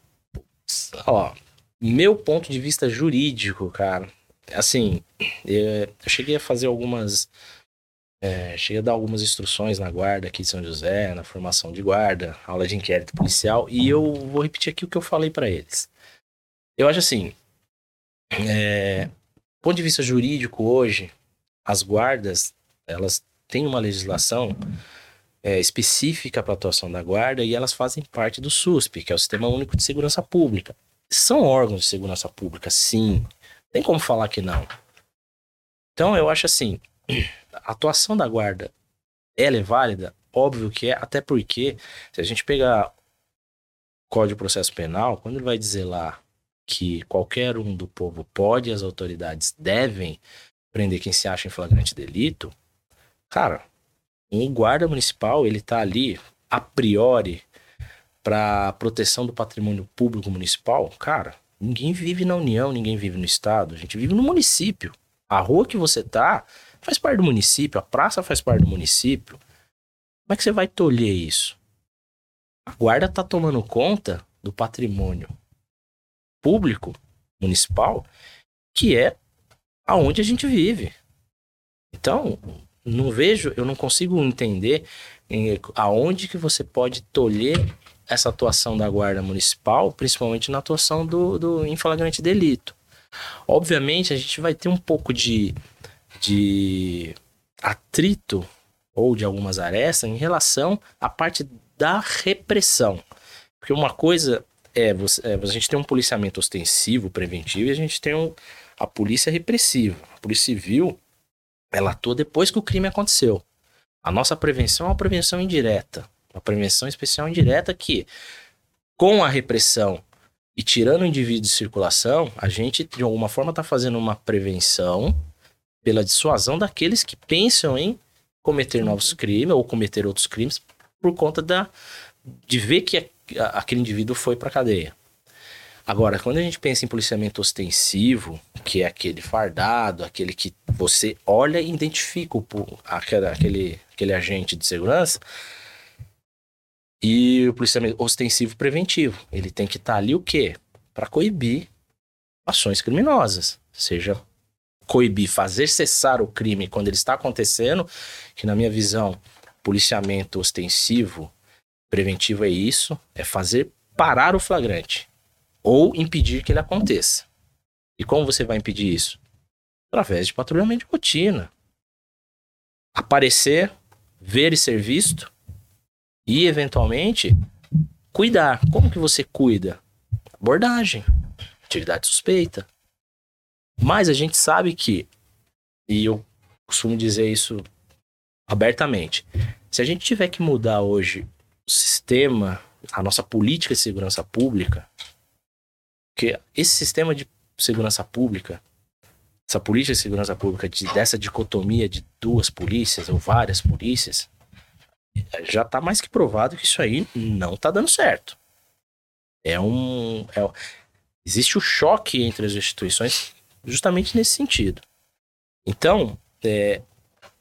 Ó, meu ponto de vista jurídico, cara, assim, eu, cheguei a fazer algumas. É, cheguei a dar algumas instruções na guarda aqui de São José, na formação de guarda, aula de inquérito policial, e eu vou repetir aqui o que eu falei para eles. Eu acho assim, é, do ponto de vista jurídico hoje, as guardas, elas têm uma legislação é, específica para a atuação da guarda e elas fazem parte do SUSP, que é o Sistema Único de Segurança Pública. São órgãos de segurança pública, sim. Tem como falar que não. Então, eu acho assim, a atuação da guarda, ela é válida? Óbvio que é, até porque, se a gente pegar o Código de Processo Penal, quando ele vai dizer lá que qualquer um do povo pode as autoridades devem prender quem se acha em flagrante delito, cara, um guarda municipal, ele tá ali a priori para proteção do patrimônio público municipal, cara, ninguém vive na União, ninguém vive no estado, a gente vive no município. A rua que você tá faz parte do município, a praça faz parte do município. Como é que você vai tolher isso? A guarda tá tomando conta do patrimônio público municipal, que é aonde a gente vive. Então, não vejo, eu não consigo entender em, aonde que você pode tolher essa atuação da guarda municipal, principalmente na atuação do, do em delito. Obviamente, a gente vai ter um pouco de, de atrito ou de algumas arestas em relação à parte da repressão. Porque uma coisa é, você, é, a gente tem um policiamento ostensivo, preventivo, e a gente tem um, a polícia repressiva. A polícia civil, ela atua depois que o crime aconteceu. A nossa prevenção é uma prevenção indireta. Uma prevenção especial indireta que, com a repressão e tirando o indivíduo de circulação, a gente, de alguma forma, está fazendo uma prevenção pela dissuasão daqueles que pensam em cometer novos crimes ou cometer outros crimes por conta da, de ver que aquele indivíduo foi para cadeia. Agora, quando a gente pensa em policiamento ostensivo, que é aquele fardado, aquele que você olha e identifica o, aquele, aquele agente de segurança, e o policiamento ostensivo preventivo, ele tem que estar tá ali o quê? Para coibir ações criminosas, seja coibir, fazer cessar o crime quando ele está acontecendo, que na minha visão, policiamento ostensivo Preventivo é isso, é fazer parar o flagrante ou impedir que ele aconteça. E como você vai impedir isso? Através de patrulhamento de rotina. Aparecer, ver e ser visto e eventualmente cuidar. Como que você cuida? Abordagem, atividade suspeita. Mas a gente sabe que, e eu costumo dizer isso abertamente, se a gente tiver que mudar hoje sistema, a nossa política de segurança pública, que esse sistema de segurança pública, essa política de segurança pública, de, dessa dicotomia de duas polícias ou várias polícias, já está mais que provado que isso aí não está dando certo. É um. É, existe o choque entre as instituições justamente nesse sentido. Então, é,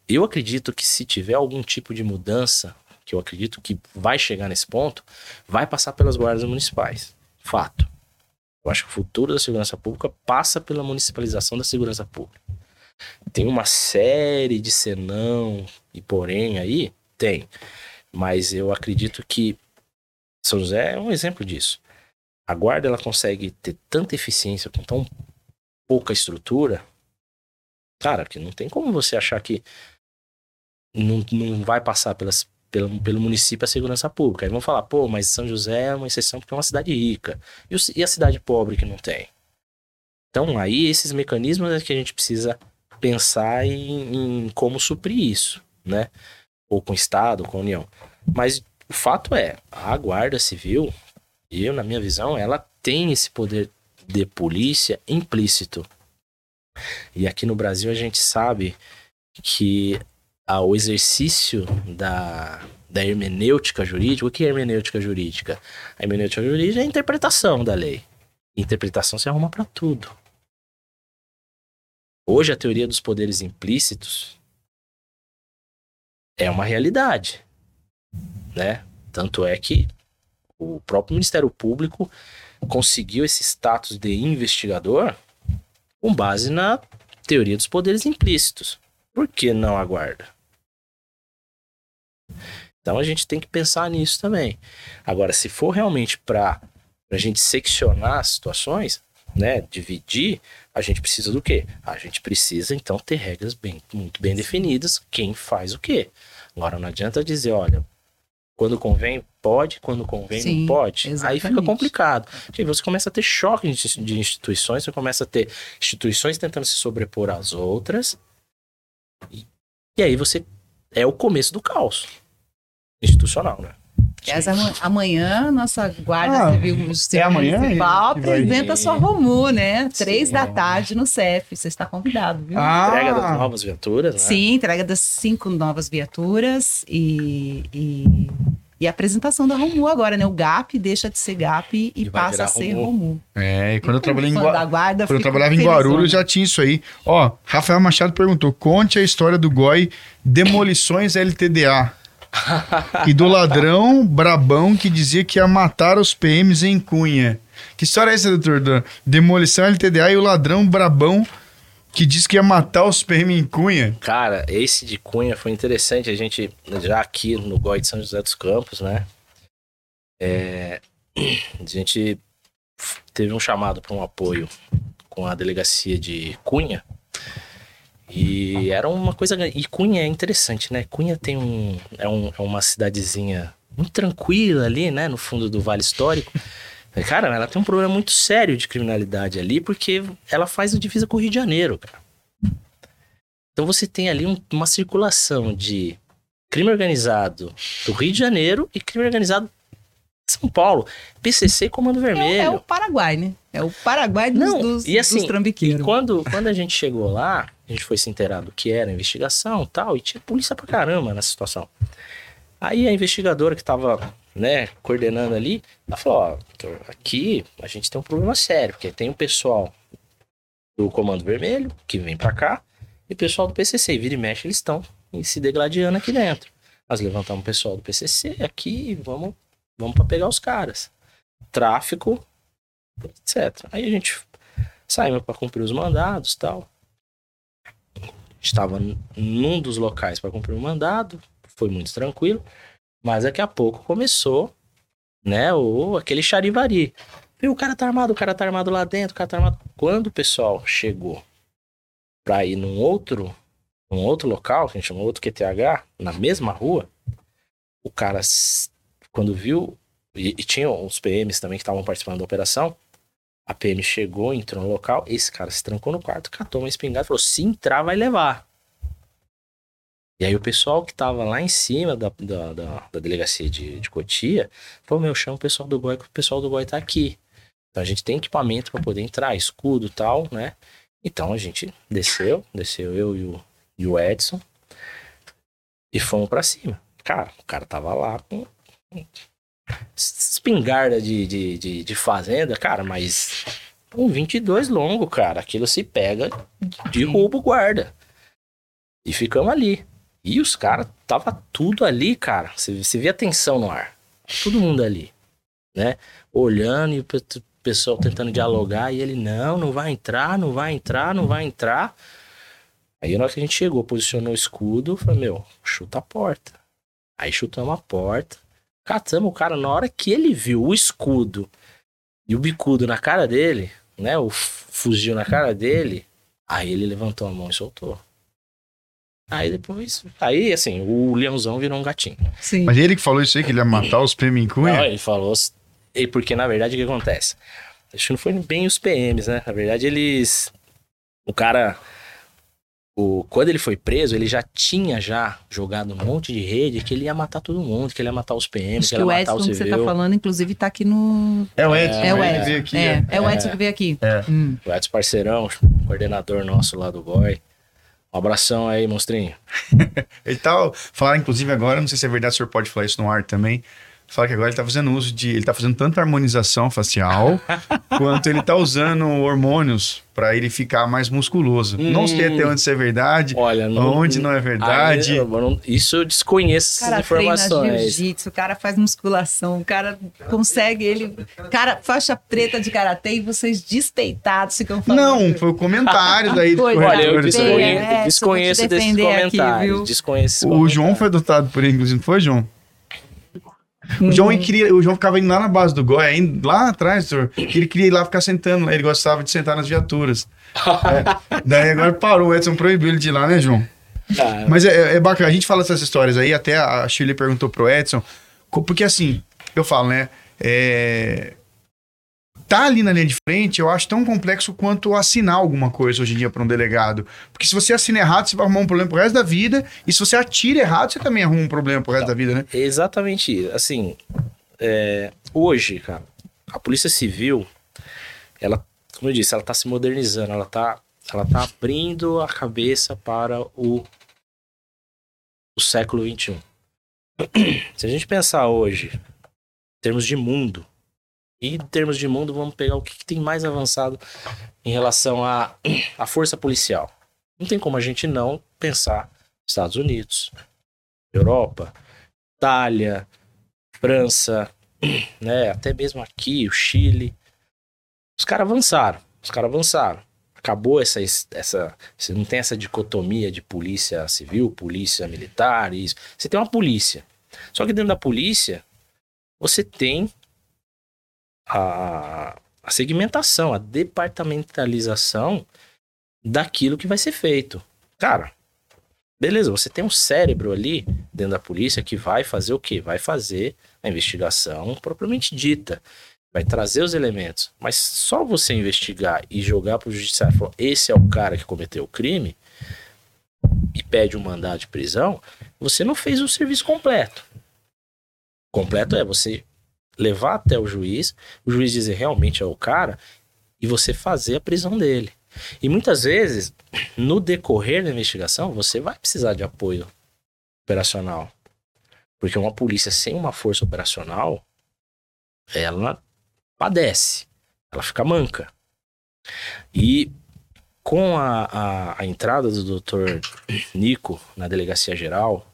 eu acredito que se tiver algum tipo de mudança que eu acredito que vai chegar nesse ponto, vai passar pelas guardas municipais. Fato. Eu acho que o futuro da segurança pública passa pela municipalização da segurança pública. Tem uma série de senão e porém aí? Tem. Mas eu acredito que São José é um exemplo disso. A guarda ela consegue ter tanta eficiência com tão pouca estrutura, cara, que não tem como você achar que não, não vai passar pelas, pelo, pelo município a segurança pública. Aí vão falar, pô, mas São José é uma exceção porque é uma cidade rica. E, o, e a cidade pobre que não tem? Então, aí esses mecanismos é que a gente precisa pensar em, em como suprir isso, né? Ou com o Estado, com a União. Mas o fato é, a Guarda Civil, eu, na minha visão, ela tem esse poder de polícia implícito. E aqui no Brasil a gente sabe que ah, o exercício da, da hermenêutica jurídica, o que é hermenêutica jurídica? A hermenêutica jurídica é a interpretação da lei. Interpretação se arruma para tudo. Hoje a teoria dos poderes implícitos é uma realidade, né? Tanto é que o próprio Ministério Público conseguiu esse status de investigador com base na teoria dos poderes implícitos. Por que não aguarda? Então a gente tem que pensar nisso também. Agora, se for realmente para a gente seccionar as situações, né, dividir, a gente precisa do quê? A gente precisa então ter regras bem, muito bem definidas, quem faz o quê. Agora não adianta dizer, olha, quando convém, pode, quando convém, Sim, não pode. Exatamente. Aí fica complicado. Porque você começa a ter choque de instituições, você começa a ter instituições tentando se sobrepor às outras. E, e aí você. É o começo do caos institucional, né? Aliás, amanhã, nossa Guarda ah, Civil é amanhã Municipal apresenta vai... sua Romu, né? Três Sim. da tarde no CEF. Você está convidado, viu? Ah. Entrega das novas viaturas, né? Sim, entrega das cinco novas viaturas e, e, e a apresentação da Romu agora, né? O GAP deixa de ser GAP e, e passa a ser Romu. Romu. É, e quando eu, trabalhei em Gua... guarda, quando eu trabalhava em Guarulhos já tinha isso aí. Ó, Rafael Machado perguntou: conte a história do GOI Demolições LTDA e do ladrão brabão que dizia que ia matar os PMs em Cunha. Que história é essa, doutor? Demolição LTDA e o ladrão brabão que disse que ia matar os PM em Cunha. Cara, esse de Cunha foi interessante. A gente, já aqui no GOI de São José dos Campos, né? É, a gente teve um chamado para um apoio com a delegacia de Cunha e era uma coisa. E Cunha é interessante, né? Cunha tem um. É, um, é uma cidadezinha muito tranquila ali, né? No fundo do Vale Histórico. [laughs] Cara, ela tem um problema muito sério de criminalidade ali, porque ela faz a divisa com o Rio de Janeiro, cara. Então você tem ali um, uma circulação de crime organizado do Rio de Janeiro e crime organizado são Paulo, PCC e Comando Vermelho. É, é, o Paraguai, né? É o Paraguai dos, Não, dos, e assim, dos trambiqueiros. E quando, quando a gente chegou lá, a gente foi se inteirar do que era a investigação e tal, e tinha polícia pra caramba nessa situação. Aí a investigadora que tava, né, coordenando ali, ela falou, ó, aqui a gente tem um problema sério, porque tem o um pessoal do Comando Vermelho, que vem pra cá, e o pessoal do PCC, vira e mexe, eles estão se degladiando aqui dentro. Nós levantamos o pessoal do PCC aqui, vamos Vamos para pegar os caras. Tráfico, etc. Aí a gente saímos para cumprir os mandados tal. Estava num dos locais para cumprir o mandado, foi muito tranquilo. Mas daqui a pouco começou, né, o, aquele charivari. O cara tá armado, o cara tá armado lá dentro, o cara tá armado. Quando o pessoal chegou pra ir num outro, num outro local, que a gente chamou outro QTH, na mesma rua, o cara quando viu, e, e tinha uns PMs também que estavam participando da operação, a PM chegou, entrou no local, esse cara se trancou no quarto, catou uma espingarda e falou: se entrar, vai levar. E aí o pessoal que tava lá em cima da, da, da, da delegacia de, de Cotia falou: meu, chama o pessoal do GOI, que o pessoal do GOI tá aqui. Então a gente tem equipamento para poder entrar, escudo tal, né? Então a gente desceu, desceu eu e o, e o Edson e fomos para cima. Cara, o cara tava lá com espingarda de, de, de, de fazenda, cara, mas um 22 longo, cara, aquilo se pega, derruba o guarda. E ficamos ali. E os caras, tava tudo ali, cara. Você, você via tensão no ar. Todo mundo ali, né? Olhando e o pessoal tentando dialogar. E ele, não, não vai entrar, não vai entrar, não vai entrar. Aí na hora que a gente chegou, posicionou o escudo, falei, meu, chuta a porta. Aí chutamos a porta. Catamos o cara na hora que ele viu o escudo e o bicudo na cara dele, né? O fuzil na cara dele. Aí ele levantou a mão e soltou. Aí depois. Aí, assim, o leãozão virou um gatinho. Sim. Mas ele que falou isso aí, que ele ia matar os PM em Cunha? Não, ele falou. E porque, na verdade, o que acontece? Acho que não foi bem os PMs, né? Na verdade, eles. O cara o, quando ele foi preso, ele já tinha já jogado um monte de rede que ele ia matar todo mundo, que ele ia matar os PMs, que ele ia matar Edson, o civil. que você tá falando, inclusive, tá aqui no... É o Edson, é, é o Edson. Veio aqui, é, é, o Edson que veio aqui. É. Hum. O Edson parceirão, coordenador nosso lá do GOI. Um abração aí, monstrinho. [laughs] ele tá, falaram inclusive agora, não sei se é verdade, o senhor pode falar isso no ar também, Fala que agora ele tá fazendo uso de. Ele tá fazendo tanta harmonização facial [laughs] quanto ele tá usando hormônios para ele ficar mais musculoso. Hum, não sei até onde isso é verdade, olha, não, onde não é verdade. Não, isso eu desconheço cara essas informações. jiu-jitsu, o cara faz musculação, o cara consegue ele. Cara, faixa preta de karatê e vocês despeitados ficam falando. Não, foi o comentário daí. [laughs] olha, eu desconheço, é, desconheço desses comentários. Aqui, desconheço o João foi adotado por ele, inclusive, não foi, João? O João, queria, o João ficava indo lá na base do indo lá atrás, ele queria ir lá ficar sentando, ele gostava de sentar nas viaturas. é, [laughs] daí agora parou, o Edson proibiu ele de ir lá, né, João? Ah, Mas é, é, é, bacana, a gente fala essas histórias aí, até a Shirley perguntou pro Edson, porque assim, eu falo, né, é, tá ali na linha de frente, eu acho tão complexo quanto assinar alguma coisa hoje em dia para um delegado. Porque se você assina errado, você vai arrumar um problema pro resto da vida, e se você atira errado, você também arruma um problema pro resto então, da vida, né? Exatamente. Assim, é, hoje, cara, a Polícia Civil, ela, como eu disse, ela tá se modernizando, ela tá, ela tá abrindo a cabeça para o, o século XXI. [clears throat] Se a gente pensar hoje, em termos de mundo, e em termos de mundo, vamos pegar o que, que tem mais avançado em relação à, [clears throat] à força policial. Não tem como a gente não pensar Estados Unidos, Europa, Itália, França, [clears throat] né, até mesmo aqui, o Chile. Os caras avançaram, os caras avançaram. Acabou essa, essa. Você não tem essa dicotomia de polícia civil, polícia militar, isso. Você tem uma polícia. Só que dentro da polícia, você tem a, a segmentação, a departamentalização daquilo que vai ser feito. Cara, beleza, você tem um cérebro ali dentro da polícia que vai fazer o quê? Vai fazer a investigação propriamente dita. Vai trazer os elementos. Mas só você investigar e jogar para o judiciário, falar, esse é o cara que cometeu o crime, e pede um mandado de prisão, você não fez o serviço completo. Completo é você levar até o juiz, o juiz dizer realmente é o cara e você fazer a prisão dele. E muitas vezes, no decorrer da investigação, você vai precisar de apoio operacional. Porque uma polícia sem uma força operacional, ela padece, ela fica manca. E com a, a, a entrada do doutor Nico na delegacia geral,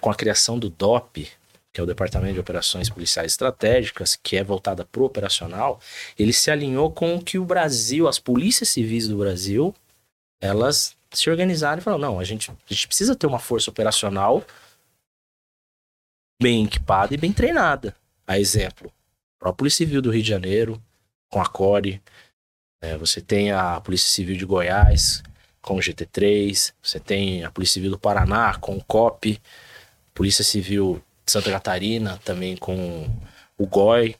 com a criação do DOP, que é o Departamento de Operações Policiais Estratégicas, que é voltada para o operacional, ele se alinhou com o que o Brasil, as polícias civis do Brasil, elas se organizaram e falaram: não, a gente, a gente precisa ter uma força operacional bem equipada e bem treinada. A exemplo, a Polícia Civil do Rio de Janeiro, com a CORE, é, você tem a Polícia Civil de Goiás, com o GT3, você tem a Polícia Civil do Paraná, com o COP, Polícia Civil Santa Catarina, também com o GOI,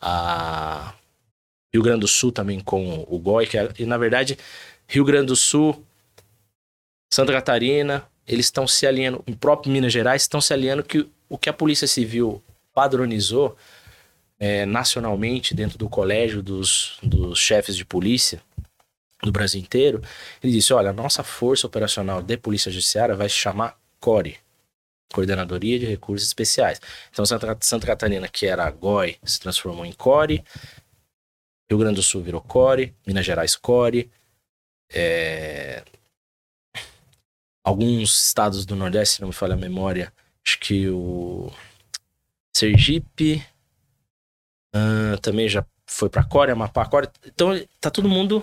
a Rio Grande do Sul também com o GOI, que é, e na verdade Rio Grande do Sul, Santa Catarina, eles estão se alinhando, o próprio Minas Gerais estão se alinhando que o que a Polícia Civil padronizou é, nacionalmente dentro do colégio dos, dos chefes de polícia do Brasil inteiro, ele disse, olha, a nossa força operacional de polícia judiciária vai se chamar CORE, Coordenadoria de Recursos Especiais. Então, Santa, Santa Catarina, que era GOI, se transformou em CORE. Rio Grande do Sul virou CORE. Minas Gerais, CORE. É... Alguns estados do Nordeste, se não me falha a memória, acho que o Sergipe uh, também já foi para Core, Amapá, Core. Então, tá todo mundo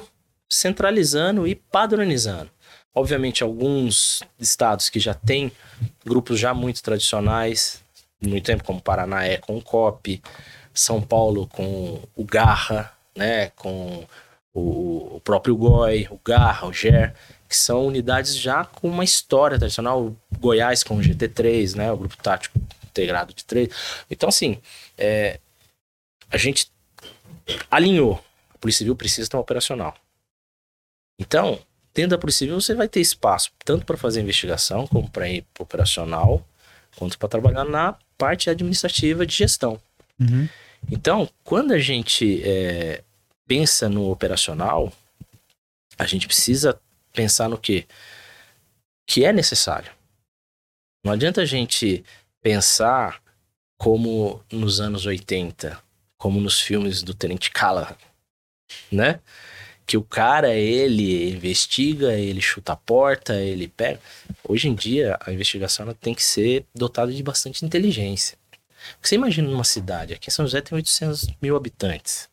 centralizando e padronizando. Obviamente, alguns estados que já têm grupos já muito tradicionais, muito tempo, como Paraná é com o COP, São Paulo com o Garra, né, com o, o próprio GOI, o Garra, o GER, que são unidades já com uma história tradicional, Goiás com o GT3, né, o Grupo Tático Integrado de 3. Então, assim, é, a gente alinhou. A Polícia Civil precisa estar operacional. Então, dentro da Polícia Civil, você vai ter espaço tanto para fazer investigação, como para ir para operacional, quanto para trabalhar na parte administrativa de gestão. Uhum. Então, quando a gente é, pensa no operacional, a gente precisa pensar no que? Que é necessário. Não adianta a gente pensar como nos anos 80, como nos filmes do Tenente Callahan, né? Que o cara, ele investiga, ele chuta a porta, ele pega. Hoje em dia, a investigação tem que ser dotada de bastante inteligência. Você imagina numa cidade, aqui em São José tem 800 mil habitantes.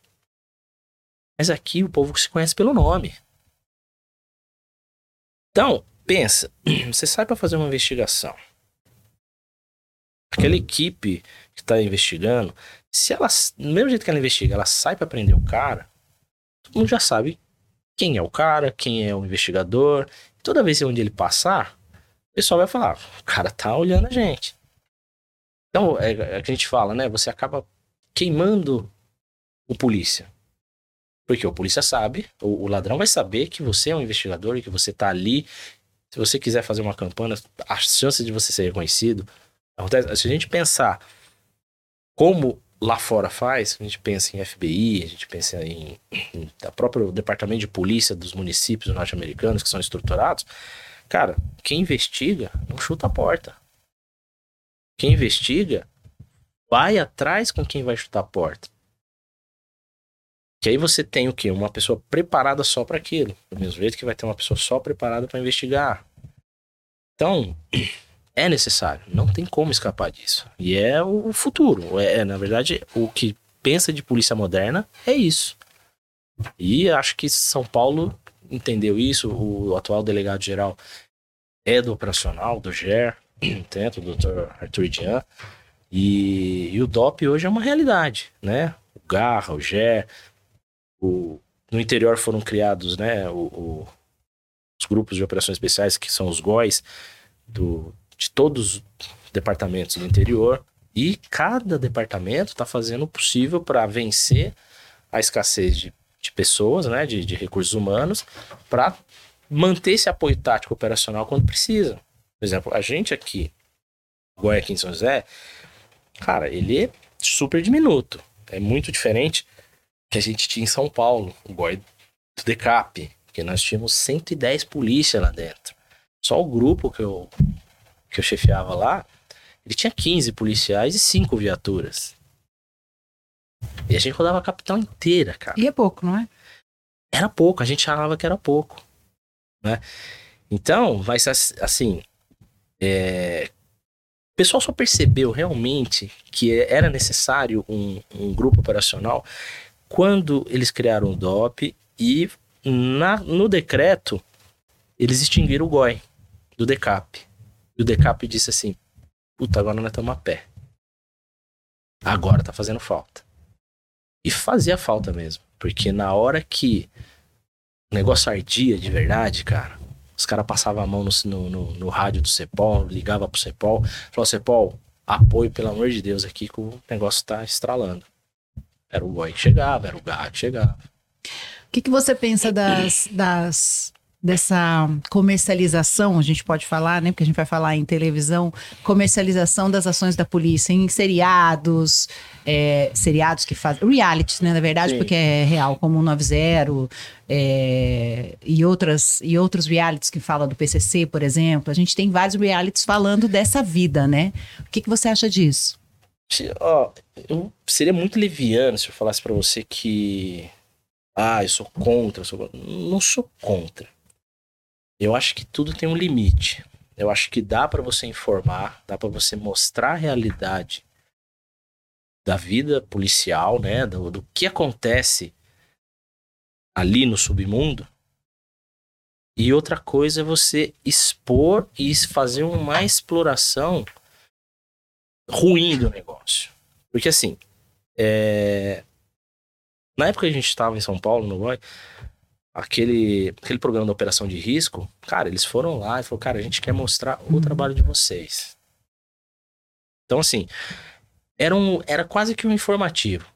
Mas aqui o povo se conhece pelo nome. Então, pensa, [clears throat] você sai para fazer uma investigação. Aquela equipe que está investigando, se ela, do mesmo jeito que ela investiga, ela sai para prender o cara, todo mundo já sabe quem é o cara, quem é o investigador. Toda vez onde ele passar, o pessoal vai falar: o cara tá olhando a gente. Então, é, é que a gente fala, né? Você acaba queimando o polícia. Porque o polícia sabe, o, o, ladrão vai saber que você é um investigador e que você tá ali. Se você quiser fazer uma campanha, a chance de você ser reconhecido. Acontece, se a gente pensar como lá fora faz, a gente pensa em FBI, a gente pensa em, em o próprio departamento de polícia dos municípios norte-americanos que são estruturados. Cara, quem investiga não chuta a porta. Quem investiga vai atrás com quem vai chutar a porta. Que aí você tem o quê? Uma pessoa preparada só para aquilo. Do mesmo jeito que vai ter uma pessoa só preparada para investigar. Então, é necessário. Não tem como escapar disso. E é o futuro. É, é, na verdade, o que pensa de polícia moderna é isso. E acho que São Paulo entendeu isso. O atual delegado geral é do operacional, do GER, tanto o Dr. Arthur Dian. E, e, o DOP hoje é uma realidade, né? O Garra, o GER. O, no interior foram criados, né? O, o, os grupos de operações especiais, que são os GOIs, do, de todos os departamentos do interior e cada departamento está fazendo o possível para vencer a escassez de, de pessoas, né, de, de recursos humanos, para manter esse apoio tático operacional quando precisa. Por exemplo, a gente aqui, Goiás aqui em São José, cara, ele é super diminuto. É muito diferente que a gente tinha em São Paulo, o Goi do DECAP, que nós tínhamos 110 polícia lá dentro. Só o grupo que eu que eu chefiava lá, ele tinha 15 policiais e 5 viaturas. E a gente rodava a capital inteira, cara. E é pouco, não é? Era pouco, a gente achava que era pouco. Né? Então, vai ser assim. É... O pessoal só percebeu realmente que era necessário um, um grupo operacional quando eles criaram o DOP e na, no decreto eles extinguiram o GOI do DECAP. E o Decap disse assim: Puta, agora nós estamos a pé. Agora tá fazendo falta. E fazia falta mesmo. Porque na hora que o negócio ardia de verdade, cara, os caras passavam a mão no, no, no, no, rádio do Cepol, ligava pro Cepol, falou: Cepol, apoio, pelo amor de Deus, aqui que o negócio tá estralando. Era o Goi que chegava, era o Gato que chegava. O que, que você pensa das, das dessa comercialização, a gente pode falar, né? Porque a gente vai falar em televisão, comercialização das ações da polícia em seriados, é, seriados que fazem. Realities, né? Na verdade, Sim. porque é real, como o 90 é, e, outras, e outros realities que falam do PCC, por exemplo. A gente tem vários realities falando dessa vida, né? O que, que você acha disso? Ó, eu seria muito leviano se eu falasse para você que. Ah, eu sou contra, eu sou... não sou contra. Eu acho que tudo tem um limite. Eu acho que dá para você informar, dá para você mostrar a realidade da vida policial, né, do, do que acontece ali no submundo. E outra coisa é você expor e fazer uma exploração ruim do negócio. Porque assim, é... na época que a gente estava em São Paulo, no Boy, aquele, aquele programa da operação de risco, cara, eles foram lá e falaram, cara, a gente quer mostrar o trabalho de vocês. Então, assim, era, um, era quase que um informativo.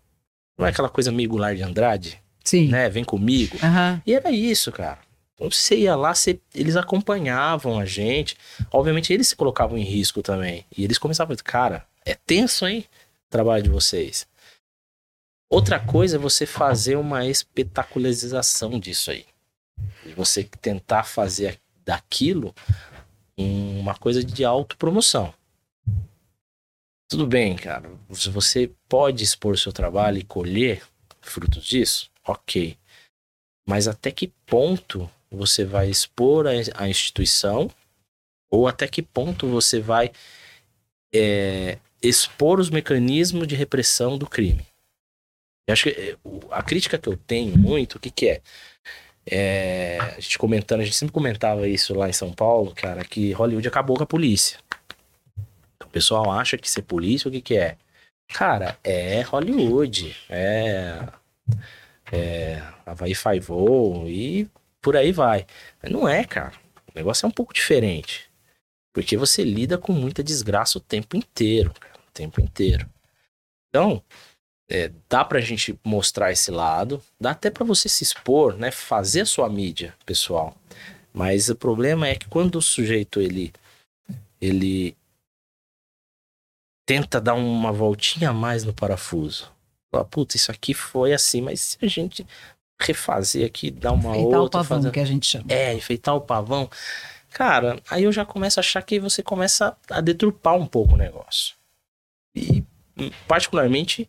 Não é aquela coisa meio Goulart de Andrade? Sim. Né? Vem comigo. Uhum. E era isso, cara. Então, você ia lá, você, eles acompanhavam a gente. Obviamente, eles se colocavam em risco também. E eles começavam a dizer, cara, é tenso, hein? O trabalho de vocês. Outra coisa é você fazer uma espetacularização disso aí. Você tentar fazer daquilo uma coisa de autopromoção. Tudo bem, cara. Se você pode expor seu trabalho e colher frutos disso, ok. Mas até que ponto você vai expor a, a instituição? Ou até que ponto você vai é, expor os mecanismos de repressão do crime? Eu acho que é, a crítica que eu tenho muito, o que, que é? é? A gente comentando, a gente sempre comentava isso lá em São Paulo, cara, que Hollywood acabou com a polícia. O pessoal acha que ser polícia, o que que é? Cara, é Hollywood, é, é Havaí Five-O e por aí vai. Mas não é, cara. O negócio é um pouco diferente. Porque você lida com muita desgraça o tempo inteiro, cara, o tempo inteiro. Então, é, dá pra gente mostrar esse lado, dá até para você se expor, né, fazer a sua mídia, pessoal. Mas o problema é que quando o sujeito ele ele tenta dar uma voltinha a mais no parafuso. Fala, puta, isso aqui foi assim, mas se a gente refazer aqui, dar uma enfeitar outra... o pavão, fazer... que a gente chama. É, enfeitar o pavão. Cara, aí eu já começo a achar que você começa a deturpar um pouco o negócio. E, particularmente,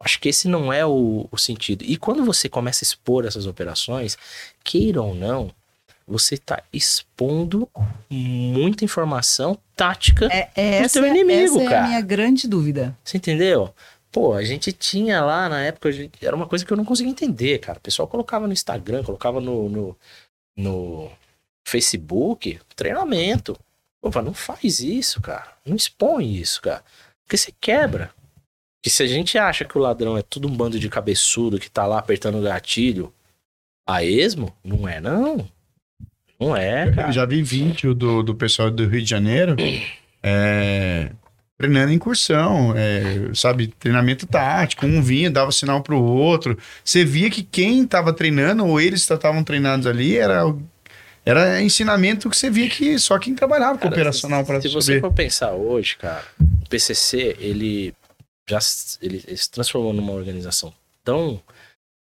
acho que esse não é o, o sentido. E quando você começa a expor essas operações, queira ou não, você está expondo muita informação tática É, é do essa, teu inimigo, essa é cara. a minha grande dúvida. Você entendeu? Pô, a gente tinha lá na época, gente- era uma coisa que eu não conseguia entender, cara. O pessoal colocava no Instagram, colocava no, no, no Facebook, treinamento. Pô, fala, não faz isso, cara. Não expõe isso, cara. Porque você quebra. Que se a gente acha que o ladrão é tudo um bando de cabeçudo que tá lá apertando o gatilho a esmo, não é não. Não é, Eu cara. já vi vídeo do, do pessoal do Rio de Janeiro é, treinando incursão, é, sabe? Treinamento tático. Um vinha, dava sinal pro outro. Você via que quem tava treinando, ou eles estavam treinados ali, era, era ensinamento que você via que só quem trabalhava com Cara, operacional para Se você saber. for pensar hoje, cara, o PCC, ele já ele, ele se transformou numa organização tão,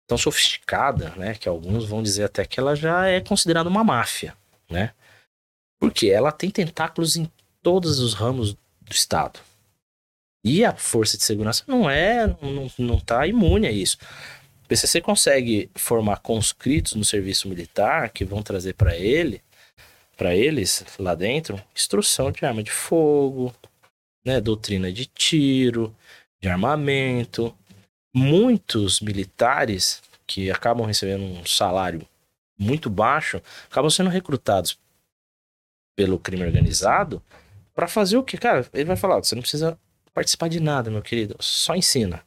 tão sofisticada, né? Que alguns vão dizer até que ela já é considerada uma máfia, né? Porque ela tem tentáculos em todos os ramos do Estado. E a Força de Segurança não é, não, não tá imune a isso. O PCC consegue formar conscritos no serviço militar que vão trazer para ele para eles lá dentro instrução de arma de fogo, né, doutrina de tiro, de armamento. Muitos militares que acabam recebendo um salário muito baixo acabam sendo recrutados pelo crime organizado para fazer o que, cara? Ele vai falar, você não precisa participar de nada, meu querido, só ensina.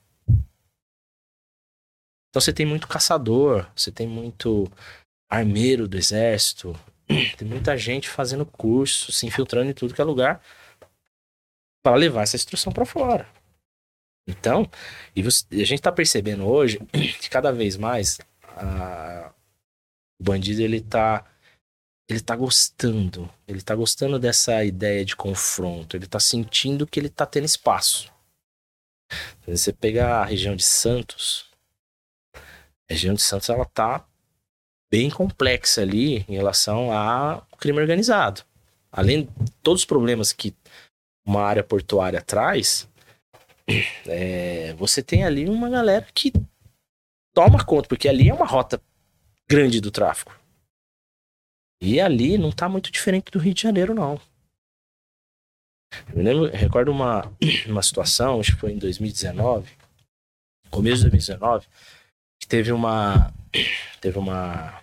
Então você tem muito caçador, você tem muito armeiro do exército, [clears throat] tem muita gente fazendo curso, se infiltrando em tudo que é lugar para levar essa instrução para fora. Então, e você- a gente tá percebendo hoje que cada vez mais a- o bandido ele tá ele tá gostando, ele tá gostando dessa ideia de confronto, ele tá sentindo que ele tá tendo espaço. Você pegar a região de Santos, a região de Santos ela tá bem complexa ali em relação ao crime organizado. Além de todos os problemas que uma área portuária traz, é, você tem ali uma galera que toma conta, porque ali é uma rota grande do tráfico. E ali não tá muito diferente do Rio de Janeiro, não. Eu lembro, eu recordo uma, [clears throat] uma situação, acho que foi em 2019, começo de 2019, que teve uma [clears throat] teve uma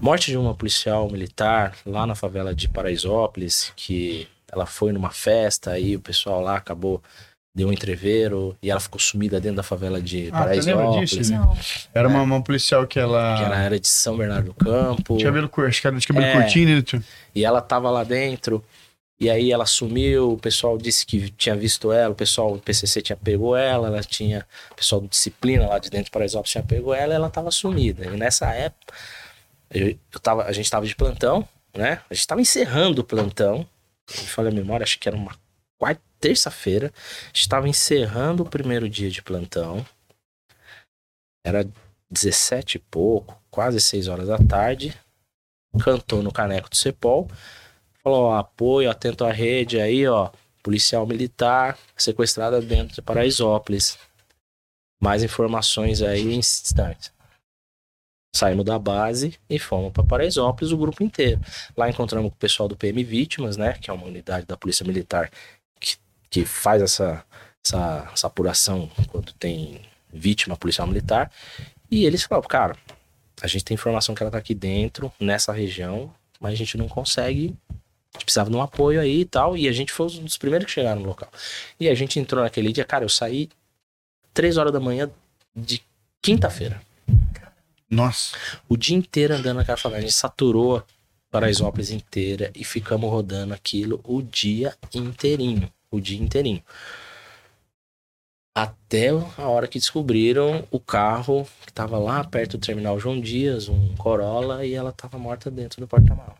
morte de uma policial militar lá na favela de Paraisópolis, que ela foi numa festa, aí o pessoal lá acabou deu um entreveiro e ela ficou sumida dentro da favela de Ah, Paraisópolis. disso, né? Não. Era uma, uma policial que ela. Que ela era de São Bernardo do Campo. Tinha cabelo curto, acho que era de cabelo É. curtinho, né? tio? E ela tava lá dentro. E aí ela sumiu, o pessoal disse que tinha visto ela, o pessoal do PCC tinha pegou ela, ela tinha, o pessoal do disciplina lá de dentro de Paraisópolis tinha pegou ela, e ela tava sumida. E nessa época, eu, eu tava, a gente tava de plantão, né? A gente tava encerrando o plantão. Me falha a memória, acho que era uma terça-feira. A gente tava encerrando o primeiro dia de plantão. Era 17 e pouco, quase 6 horas da tarde. Cantou no caneco do Cepol. Falou, ó, apoio, atento à rede aí, ó. Policial militar sequestrada dentro de Paraisópolis. Mais informações aí em instantes. Saímos da base e fomos para Paraisópolis, o grupo inteiro. Lá encontramos com o pessoal do PM Vítimas, né? Que é uma unidade da Polícia Militar que, faz essa, essa, essa apuração quando tem vítima policial militar. E eles falaram, cara, a gente tem informação que ela tá aqui dentro, nessa região, mas a gente não consegue. A gente precisava de um apoio aí e tal. E a gente foi um dos primeiros que chegaram no local. E a gente entrou naquele dia, cara, eu saí três horas da manhã de quinta-feira. Nossa. O dia inteiro andando naquela favela. A gente saturou Paraisópolis inteira e ficamos rodando aquilo o dia inteirinho. O dia inteirinho. Até a hora que descobriram o carro que tava lá perto do terminal João Dias, um Corolla, e ela tava morta dentro do porta-malas.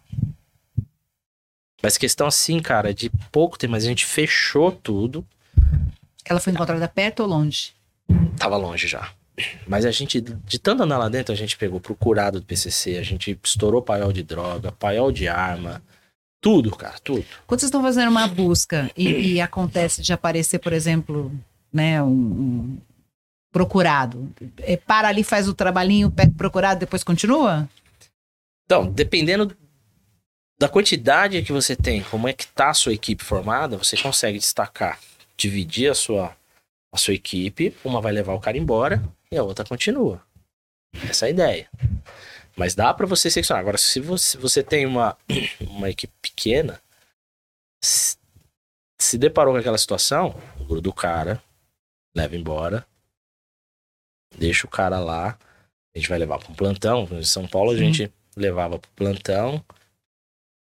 Mas questão assim, cara, de pouco tempo, mas a gente fechou tudo. Ela foi encontrada perto ou longe? Tava longe já. Mas a gente, de tanto andar lá dentro, a gente pegou procurado do PCC, a gente estourou paiol de droga, paiol de arma, tudo, cara, tudo. Quando vocês estão fazendo uma busca e, e acontece de aparecer, por exemplo, né, um, um procurado, é, para ali, faz o trabalhinho, pega o procurado, depois continua? Então, dependendo da quantidade que você tem, como é que tá a sua equipe formada, você consegue destacar, dividir a sua, a sua equipe, uma vai levar o cara embora e a outra continua. Essa é a ideia. Mas dá pra você seccionar. Agora, se você, você tem uma, [clears throat] uma equipe pequena, se, se deparou com aquela situação, gruda o cara, leva embora, deixa o cara lá, a gente vai levar para um plantão. Em São Paulo, a Sim. gente levava pro plantão,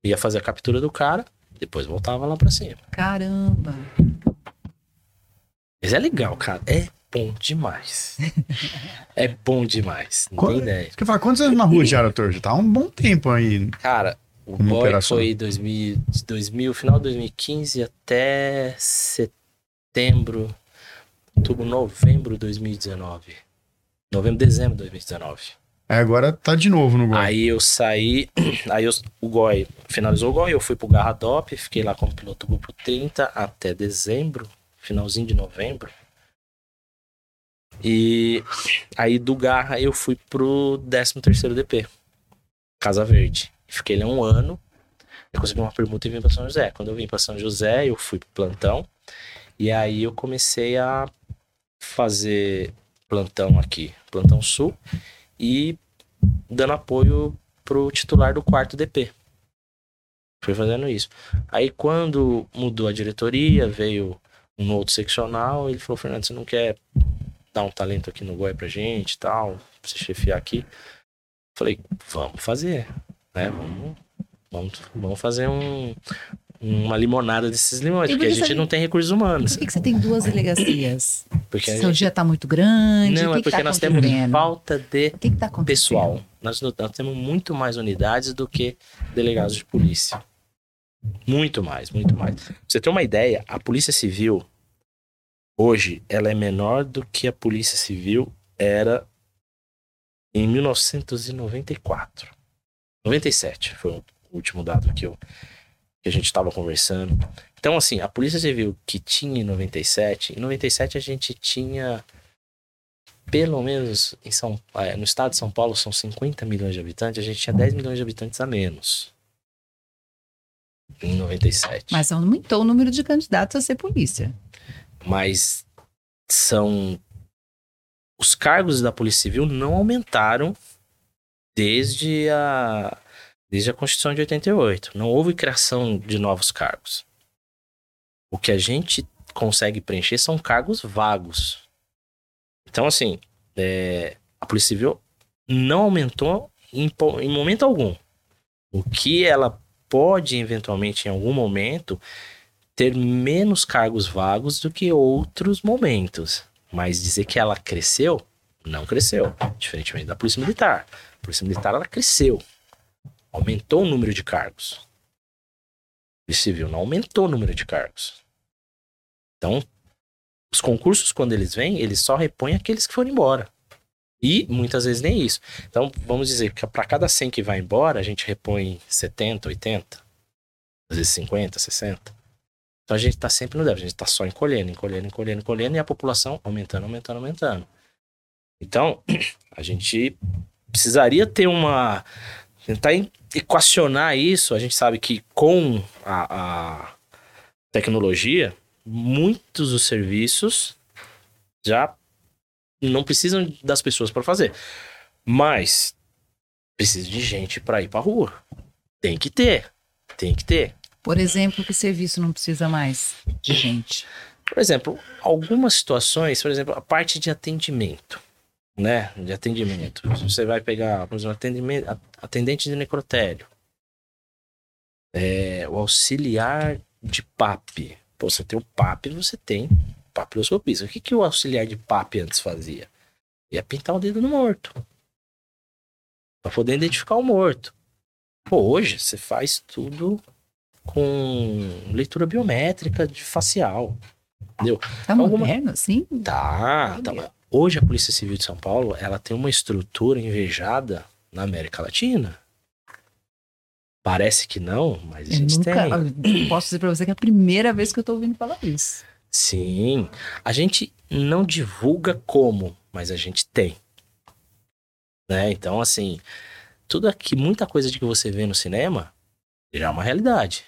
ia fazer a captura do cara, depois voltava lá pra cima. Caramba! Mas é legal, cara. É bom demais. é bom demais. Não Qual- tem ideia. Você fala, quantos anos na rua já, doutor? Já tá um bom tempo aí. Cara, o Como boy operação. foi 2000, de 2000, final de 2015 até setembro, outubro, novembro de 2019. Novembro, dezembro de 2019. Aí agora tá de novo no gol. Aí eu saí, [clears throat] aí eu- o Goi finalizou o Goi, eu fui pro Garra Dop, fiquei lá como piloto grupo 30 até dezembro, finalzinho de novembro. E aí do Garra eu fui pro 13º DP, Casa Verde. Fiquei lá um ano, eu consegui uma permuta e vim pra São José. Quando eu vim pra São José, eu fui pro plantão, e aí eu comecei a fazer plantão aqui, plantão sul, e dando apoio pro titular do quarto DP. Fui fazendo isso. Aí quando mudou a diretoria, veio um outro seccional, ele falou, Fernando, você não quer dar um talento aqui no Goi pra gente e tal, pra você chefiar aqui? Falei, vamos fazer, né? Vamos, vamos, vamos fazer um, uma limonada desses limões, E porque a gente você- não tem recursos humanos. Por que, que você tem duas delegacias? [coughs] Porque Seu gente... dia tá muito grande? Não, o que é que porque tá nós temos falta de que que tá pessoal. Nós, nós temos muito mais unidades do que delegados de polícia. Muito mais, muito mais. Pra você ter uma ideia, a Polícia Civil, hoje, ela é menor do que a Polícia Civil era em 1994. 97 foi o último dado que, eu, que a gente estava conversando. Então, assim, a Polícia Civil que tinha em 97, em 97 a gente tinha pelo menos em São, eh, no estado de São Paulo são 50 milhões de habitantes, a gente tinha 10 milhões de habitantes a menos. Em 97. Mas aumentou o número de candidatos a ser polícia. Mas são. Os cargos da Polícia Civil não aumentaram desde a, desde a Constituição de 88. Não houve criação de novos cargos. O que a gente consegue preencher são cargos vagos. Então, assim, é, a Polícia Civil não aumentou em, em momento algum. O que ela pode, eventualmente, em algum momento, ter menos cargos vagos do que outros momentos. Mas dizer que ela cresceu, não cresceu. Diferentemente da Polícia Militar. A Polícia Militar, ela cresceu. Aumentou o número de cargos. Polícia Civil não aumentou o número de cargos. Então, os concursos, quando eles vêm, eles só repõem aqueles que foram embora. E muitas vezes nem isso. Então, vamos dizer que para cada 100 que vai embora, a gente repõe 70, 80, às vezes 50, 60. Então a gente está sempre no débito, a gente está só encolhendo, encolhendo, encolhendo, encolhendo, e a população aumentando, aumentando, aumentando. Então, [clears throat] a gente precisaria ter uma. tentar equacionar isso. A gente sabe que com a, a tecnologia, muitos dos serviços já não precisam das pessoas para fazer. Mas precisa de gente para ir para rua. Tem que ter. Tem que ter. Por exemplo, que serviço não precisa mais de gente? Por exemplo, algumas situações, por exemplo, a parte de atendimento, né? De atendimento. Você vai pegar, por exemplo, atendimento, atendente de necrotério. É, o auxiliar de PAP. Pô, você tem o PAP, você tem papiloscopista. O que, que o auxiliar de PAP antes fazia? Ia pintar o dedo no morto. Pra poder identificar o morto. Pô, hoje você faz tudo com leitura biométrica de facial. Entendeu? Tá Alguma... moderno, assim? Tá, tá. Hoje a Polícia Civil de São Paulo, ela tem uma estrutura invejada na América Latina. Parece que não, mas a gente nunca, tem. Posso dizer pra você que é a primeira vez que eu tô ouvindo falar isso. Sim. A gente não divulga como, mas a gente tem. Né? Então, assim, tudo aqui, muita coisa de que você vê no cinema já é uma realidade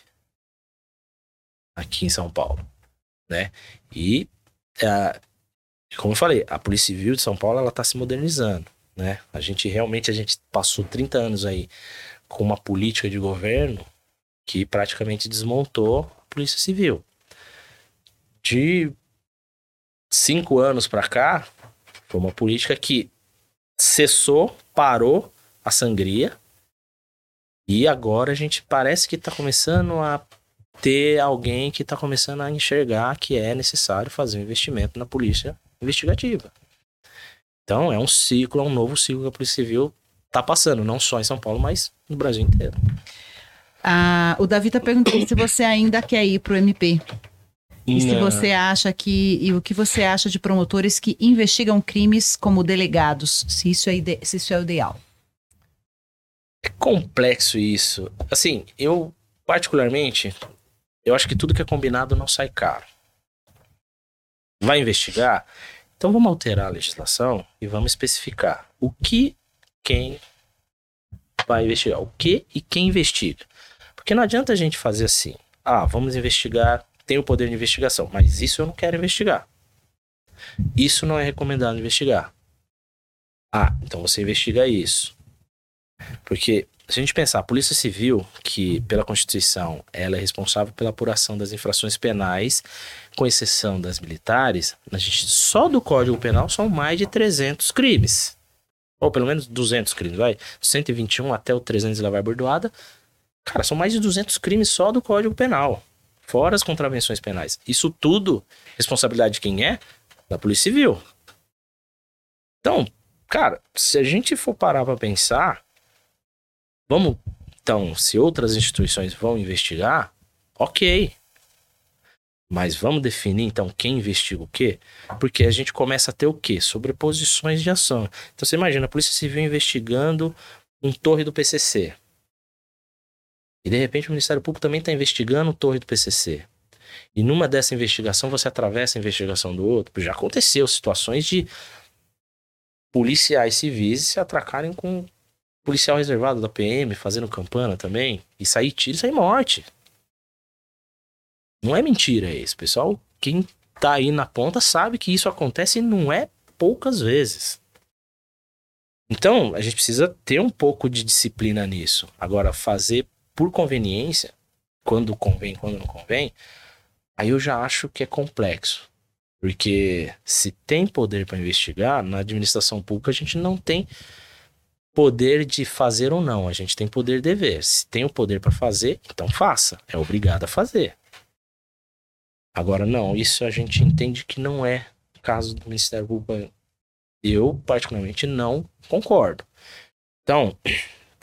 aqui em São Paulo, né? E, é, como eu falei, a Polícia Civil de São Paulo, ela tá se modernizando, né? A gente realmente, a gente passou 30 anos aí com uma política de governo que praticamente desmontou a Polícia Civil. De cinco anos para cá, foi uma política que cessou, parou a sangria, e agora a gente parece que está começando a ter alguém que está começando a enxergar que é necessário fazer um investimento na polícia investigativa. Então é um ciclo, é um novo ciclo que a Polícia Civil está passando, não só em São Paulo, mas no Brasil inteiro. Ah, o Davi está perguntando se você ainda quer ir para o MP. E se você acha que. E o que você acha de promotores que investigam crimes como delegados? Se isso é, ide, se isso é o ideal. É complexo isso. Assim, eu, particularmente, eu acho que tudo que é combinado não sai caro. Vai investigar? Então vamos alterar a legislação e vamos especificar o que quem vai investigar, o que e quem investiga. Porque não adianta a gente fazer assim. Ah, vamos investigar, tem o poder de investigação, mas isso eu não quero investigar. Isso não é recomendado investigar. Ah, então você investiga isso. Porque se a gente pensar, a Polícia Civil, que pela Constituição ela é responsável pela apuração das infrações penais, com exceção das militares, a gente só do Código Penal são mais de 300 crimes. Ou pelo menos 200 crimes, vai. 121 até o 300 levar bordoada. Cara, são mais de 200 crimes só do Código Penal. Fora as contravenções penais. Isso tudo, responsabilidade de quem é? Da Polícia Civil. Então, cara, se a gente for parar pra pensar, Vamos, então, se outras instituições vão investigar, ok. Mas vamos definir, então, quem investiga o quê? Porque a gente começa a ter o quê? Sobreposições de ação. Então, você imagina a Polícia Civil investigando um torre do PCC. E, de repente, o Ministério Público também está investigando o torre do PCC. E numa dessa investigação, você atravessa a investigação do outro. Já aconteceu situações de policiais civis se atracarem com policial reservado da PM fazendo campana também, e sair tiro e sair morte. Não é mentira isso, pessoal. Quem tá aí na ponta sabe que isso acontece e não é poucas vezes. Então, a gente precisa ter um pouco de disciplina nisso. Agora, fazer por conveniência, quando convém, quando não convém, Aí eu já acho que é complexo. Porque se tem poder para investigar, na administração pública a gente não tem poder de fazer ou não, a gente tem poder de ver. Se tem o poder para fazer, então faça, é obrigado a fazer. Agora não, isso a gente entende que não é caso do Ministério Público. Eu particularmente não concordo. Então,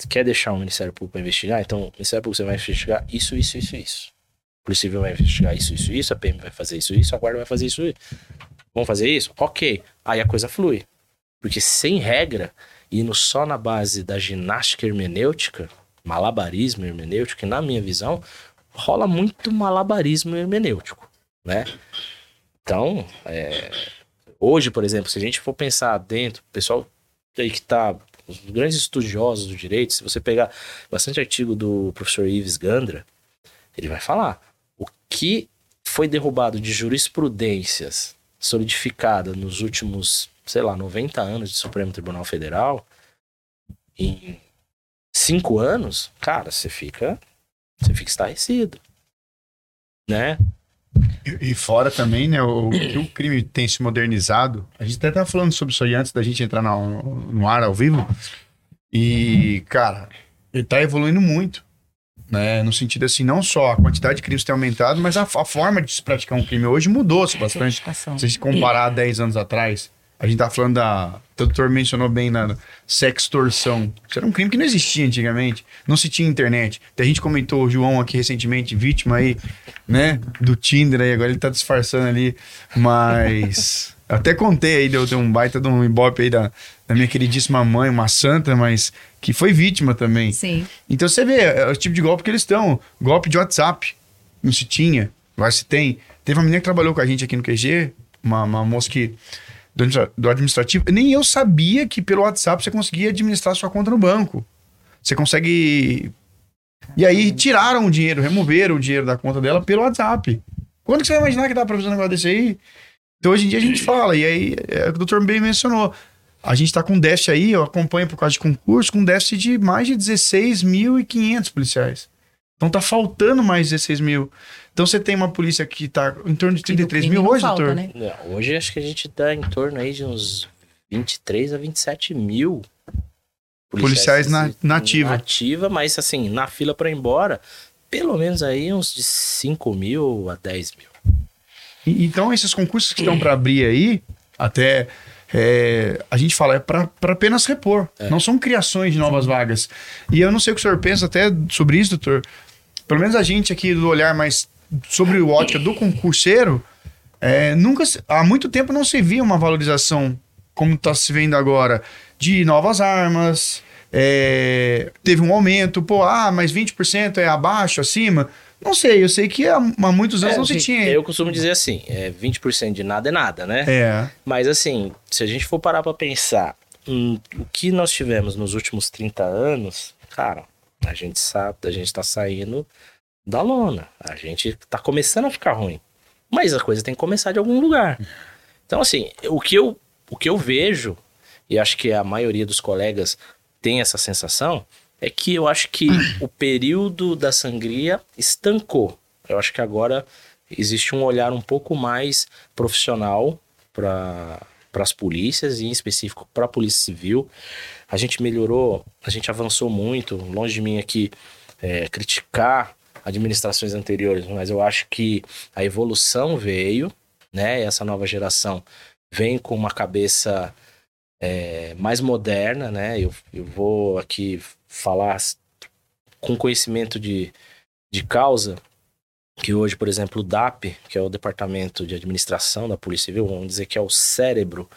quer deixar o Ministério Público investigar? Então, o Ministério Público você vai investigar isso, isso, isso, isso. O Polícia vai investigar isso, isso, isso. A PM vai fazer isso, isso. A Guarda vai fazer isso. Vamos fazer isso? Ok. Aí a coisa flui. Porque sem regra, indo só na base da ginástica hermenêutica, malabarismo hermenêutico, que na minha visão, rola muito malabarismo hermenêutico, né? Então, é... hoje, por exemplo, se a gente for pensar dentro, o pessoal aí que tá os grandes estudiosos do direito, se você pegar bastante artigo do professor Ives Gandra, ele vai falar o que foi derrubado de jurisprudências solidificada nos últimos, sei lá, 90 anos de Supremo Tribunal Federal, em cinco anos, cara, você fica, você fica estarrecido, né? E, e fora também, né, o, que o crime tem se modernizado. A gente até tava falando sobre isso aí antes da gente entrar no, no ar ao vivo. E, cara, ele tá evoluindo muito. Né, no sentido assim, não só a quantidade de crimes tem aumentado, mas a, a forma de se praticar um crime hoje mudou-se bastante. Se a gente comparar 10 anos atrás, a gente tá falando da. O doutor mencionou bem na sextorção. Isso era um crime que não existia antigamente. Não se tinha internet. Até a gente comentou o João aqui recentemente, vítima aí, né? Do Tinder aí, agora ele tá disfarçando ali. Mas. [laughs] até contei aí, deu, deu um baita de um ibope aí da, da minha queridíssima mãe, uma santa, mas que foi vítima também. Sim. Então você vê é, o tipo de golpe que eles estão. Golpe de WhatsApp. Não se tinha, agora se tem. Teve uma menina que trabalhou com a gente aqui no QG, uma, uma moça que do, do administrativo, nem eu sabia que pelo WhatsApp você conseguia administrar sua conta no banco. Você consegue. E aí tiraram o dinheiro, removeram o dinheiro da conta dela pelo WhatsApp. Quando que você vai imaginar que dá pra fazer um negócio desse aí? Então hoje em dia a gente fala, e aí é o que o doutor bem mencionou. A gente tá com déficit aí, eu acompanho por causa de concurso, com déficit de mais de 16.500 policiais. Então tá faltando mais 16 mil. Então você tem uma polícia que está em torno de 33 mil hoje, falta, doutor? Né? É, hoje acho que a gente está em torno aí de uns 23 a 27 mil policiais, policiais na, na ativa. Nativa, mas assim, na fila para ir embora, pelo menos aí uns de 5 mil a 10 mil. E, então esses concursos que estão para abrir aí, até é, a gente fala, é para apenas repor. É. Não são criações de novas vagas. E eu não sei o que o senhor pensa até sobre isso, doutor. Pelo menos a gente aqui do olhar mais sobre o ótica do concurseiro, é, nunca, há muito tempo não se via uma valorização como está se vendo agora de novas armas. É, teve um aumento, pô, ah, mas 20% é abaixo, acima. Não sei, eu sei que há, há muitos anos é, não se tinha. Eu costumo dizer assim: é, 20% de nada é nada, né? É. Mas assim, se a gente for parar para pensar o que nós tivemos nos últimos 30 anos, cara, a gente sabe, a gente tá saindo da lona. A gente tá começando a ficar ruim. Mas a coisa tem que começar de algum lugar. Então, assim, o que eu, o que eu vejo, e acho que a maioria dos colegas tem essa sensação, é que eu acho que o período da sangria estancou. Eu acho que agora existe um olhar um pouco mais profissional para as polícias e em específico para a polícia civil. A gente melhorou, a gente avançou muito. Longe de mim aqui é, criticar administrações anteriores, mas eu acho que a evolução veio, né? Essa nova geração vem com uma cabeça é, mais moderna, né? Eu, eu vou aqui falar com conhecimento de, de causa, que hoje, por exemplo, o DAP, que é o Departamento de Administração da Polícia Civil, vamos dizer que é o cérebro,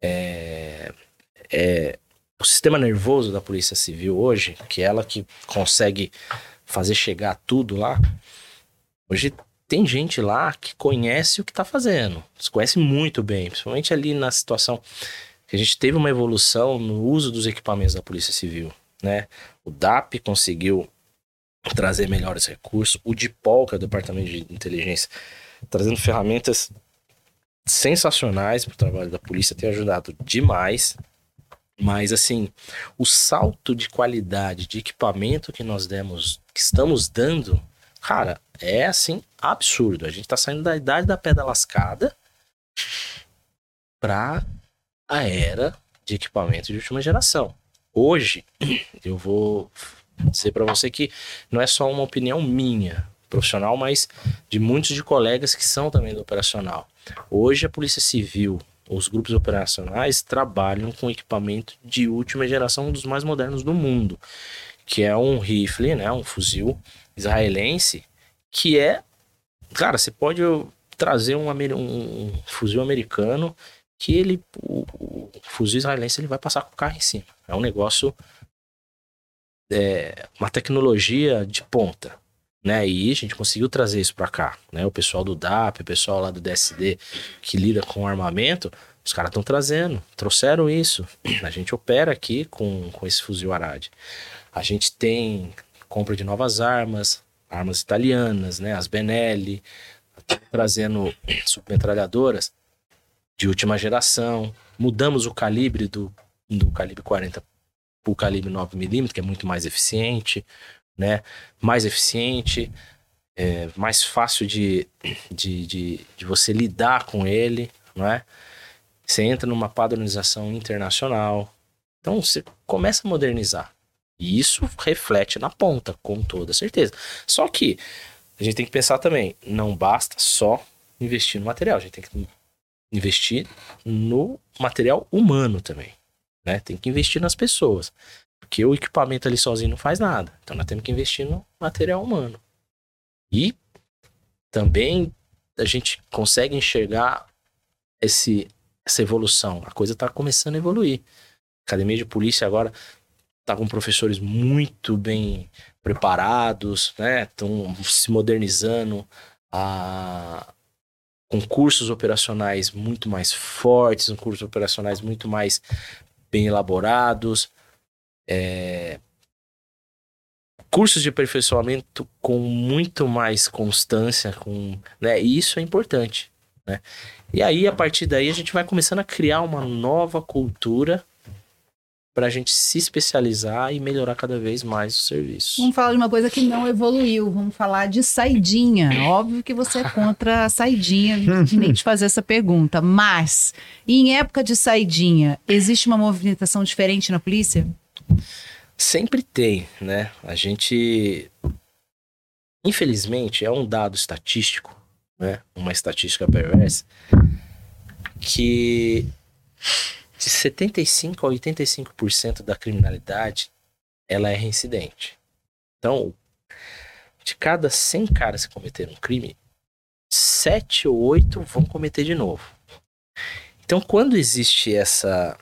é, é o sistema nervoso da Polícia Civil hoje, que é ela que consegue fazer chegar tudo lá. Hoje tem gente lá que conhece o que está fazendo, se conhece muito bem, principalmente ali na situação que a gente teve uma evolução no uso dos equipamentos da Polícia Civil, né? O DAP conseguiu trazer melhores recursos, o DIPOL, que é o Departamento de Inteligência, trazendo ferramentas sensacionais para o trabalho da polícia, tem ajudado demais. Mas assim, o salto de qualidade de equipamento que nós demos, que estamos dando, Cara, é assim, absurdo. A gente tá saindo da idade da pedra lascada pra a era de equipamento de última geração. Hoje, [clears throat] eu vou dizer para você que não é só uma opinião minha, profissional, mas de muitos de colegas que são também do operacional. Hoje a Polícia Civil, os grupos operacionais trabalham com equipamento de última geração, um dos mais modernos do mundo, que é um rifle, né, um fuzil israelense, que é, cara, você pode trazer um, um fuzil americano que ele, o, o, fuzil israelense, ele vai passar com o carro em cima. É um negócio, é, uma tecnologia de ponta né? E a gente conseguiu trazer isso para cá, né? O pessoal do DAP, o pessoal lá do DSD que lida com armamento, os caras estão trazendo, trouxeram isso. A gente opera aqui com, com esse fuzil Arad. A gente tem compra de novas armas, armas italianas, né? As Benelli, trazendo submetralhadoras de última geração. Mudamos o calibre do, do calibre 40 para o calibre 9mm, que é muito mais eficiente né? Mais eficiente, é, mais fácil de, de, de, de, você lidar com ele, não é? Você entra numa padronização internacional. Então você começa a modernizar. E isso reflete na ponta, com toda certeza. Só que a gente tem que pensar também, não basta só investir no material, a gente tem que investir no material humano também. Né? Tem que investir nas pessoas. Porque o equipamento ali sozinho não faz nada. Então nós temos que investir no material humano. E também a gente consegue enxergar esse, essa evolução. A coisa está começando a evoluir. A Academia de Polícia agora está com professores muito bem preparados, né? Estão se modernizando, a... com cursos operacionais muito mais fortes, cursos operacionais muito mais bem elaborados é, cursos de aperfeiçoamento com muito mais constância, com, né? E isso é importante, né? E aí, a partir daí, a gente vai começando a criar uma nova cultura para a gente se especializar e melhorar cada vez mais o serviço. Vamos falar de uma coisa que não evoluiu, vamos falar de saidinha. Óbvio que você é contra a saidinha, [laughs] nem te fazer essa pergunta, mas em época de saidinha, existe uma movimentação diferente na polícia? Sempre tem, né? A gente. Infelizmente, é um dado estatístico, né? Uma estatística perversa, que de 75 a 85% da criminalidade ela é reincidente. Então, de cada 100 caras que cometeram um crime, 7 ou 8 vão cometer de novo. Então, quando existe essa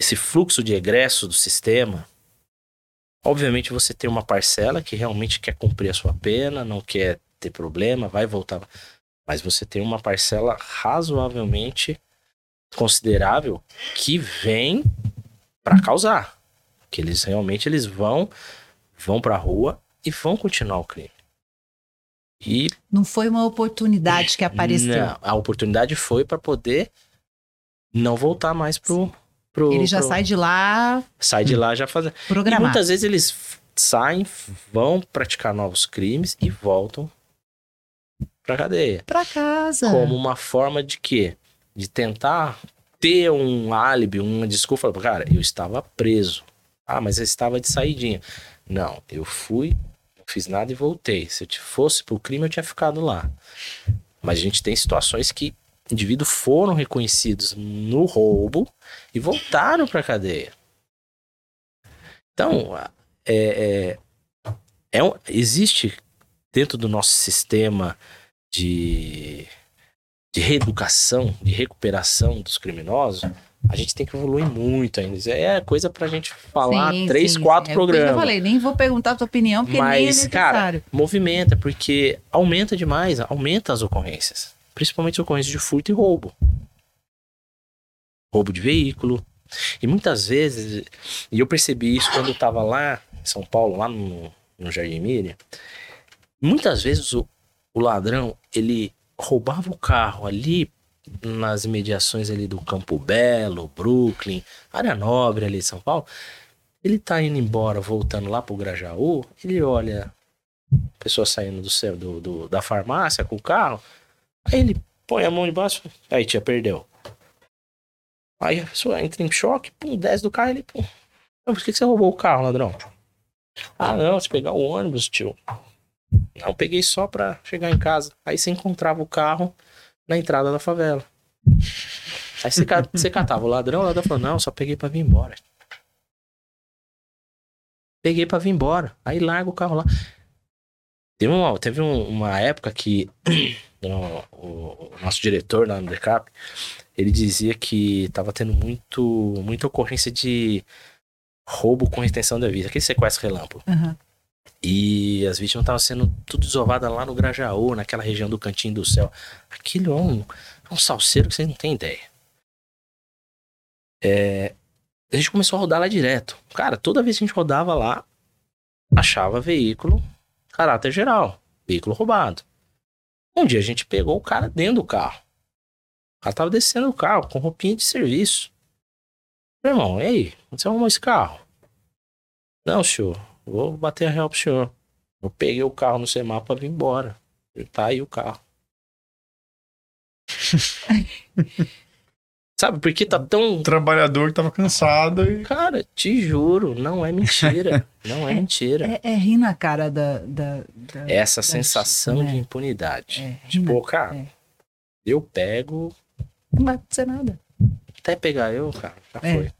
esse fluxo de egresso do sistema, obviamente você tem uma parcela que realmente quer cumprir a sua pena, não quer ter problema, vai voltar. Mas você tem uma parcela razoavelmente considerável que vem para causar. Que eles realmente eles vão vão para a rua e vão continuar o crime. E não foi uma oportunidade que [laughs] apareceu. Não, a oportunidade foi para poder não voltar mais pro pro. Ele já pro... sai de lá. Sai de lá já fazendo. E muitas vezes eles saem, vão praticar novos crimes e voltam pra cadeia. Pra casa. Como uma forma de quê? De tentar ter um álibi, uma desculpa. Cara, eu estava preso. Ah, mas eu estava de saidinha. Não, eu fui, não fiz nada e voltei. Se eu fosse pro crime, eu tinha ficado lá. Mas a gente tem situações que indivíduos foram reconhecidos no roubo e voltaram para a cadeia. Então, é, é, é um, existe dentro do nosso sistema de, de reeducação, de recuperação dos criminosos, a gente tem que evoluir muito ainda. É coisa pra gente falar sim, três, sim, quatro. É programas. eu falei, nem vou perguntar a tua opinião, porque Mas, nem é necessário. Cara, movimenta, porque aumenta demais, aumenta as ocorrências principalmente ocorrências de furto e roubo. Roubo de veículo. E muitas vezes, e eu percebi isso quando eu estava lá em São Paulo, lá no, no Jardim Miriam, muitas vezes o, o ladrão, ele roubava o carro ali nas imediações ali do Campo Belo, Brooklyn, área nobre ali de São Paulo. Ele tá indo embora, voltando lá pro Grajaú, ele olha pessoa saindo do, do, do, da farmácia com o carro. Aí ele põe a mão debaixo. Aí, tia, perdeu. Aí a pessoa entra em choque, pum, desce do carro ele, pum. Por que, que você roubou o carro, ladrão? Ah, não, se pegar o ônibus, tio. Não, peguei só pra chegar em casa. Aí você encontrava o carro na entrada da favela. Aí você, [laughs] você catava o ladrão, o ladrão falou, não, só peguei pra vir embora. Peguei pra vir embora. Aí larga o carro lá. Teve uma, teve uma época que [clears throat] o, o, nosso diretor lá no Decap, ele dizia que tava tendo muito, muita ocorrência de roubo com retenção da vida, aquele sequestro relâmpago. Uhum. E as vítimas estavam sendo tudo desovadas lá no Grajaú, naquela região do Cantinho do Céu. Aquilo é um, é um salseiro que você não tem ideia. É, a gente começou a rodar lá direto. Cara, toda vez que a gente rodava lá, achava veículo caráter geral, veículo roubado. Um dia a gente pegou o cara dentro do carro. O cara tava descendo do carro com roupinha de serviço. Meu irmão, e aí? Onde você arrumou esse carro? Não, senhor, vou bater a real pro senhor. Eu peguei o carro no semáforo pra vir embora. Tá aí o carro. [laughs] Sabe, porque tá tão. O trabalhador que tava cansado e. Cara, te juro, não é mentira. [laughs] não é, é mentira. É, é, rir na cara da. da, da Essa da sensação de né? impunidade. É, tipo, cara, é. eu pego. Não vai acontecer nada. Até pegar eu, cara, já é. foi.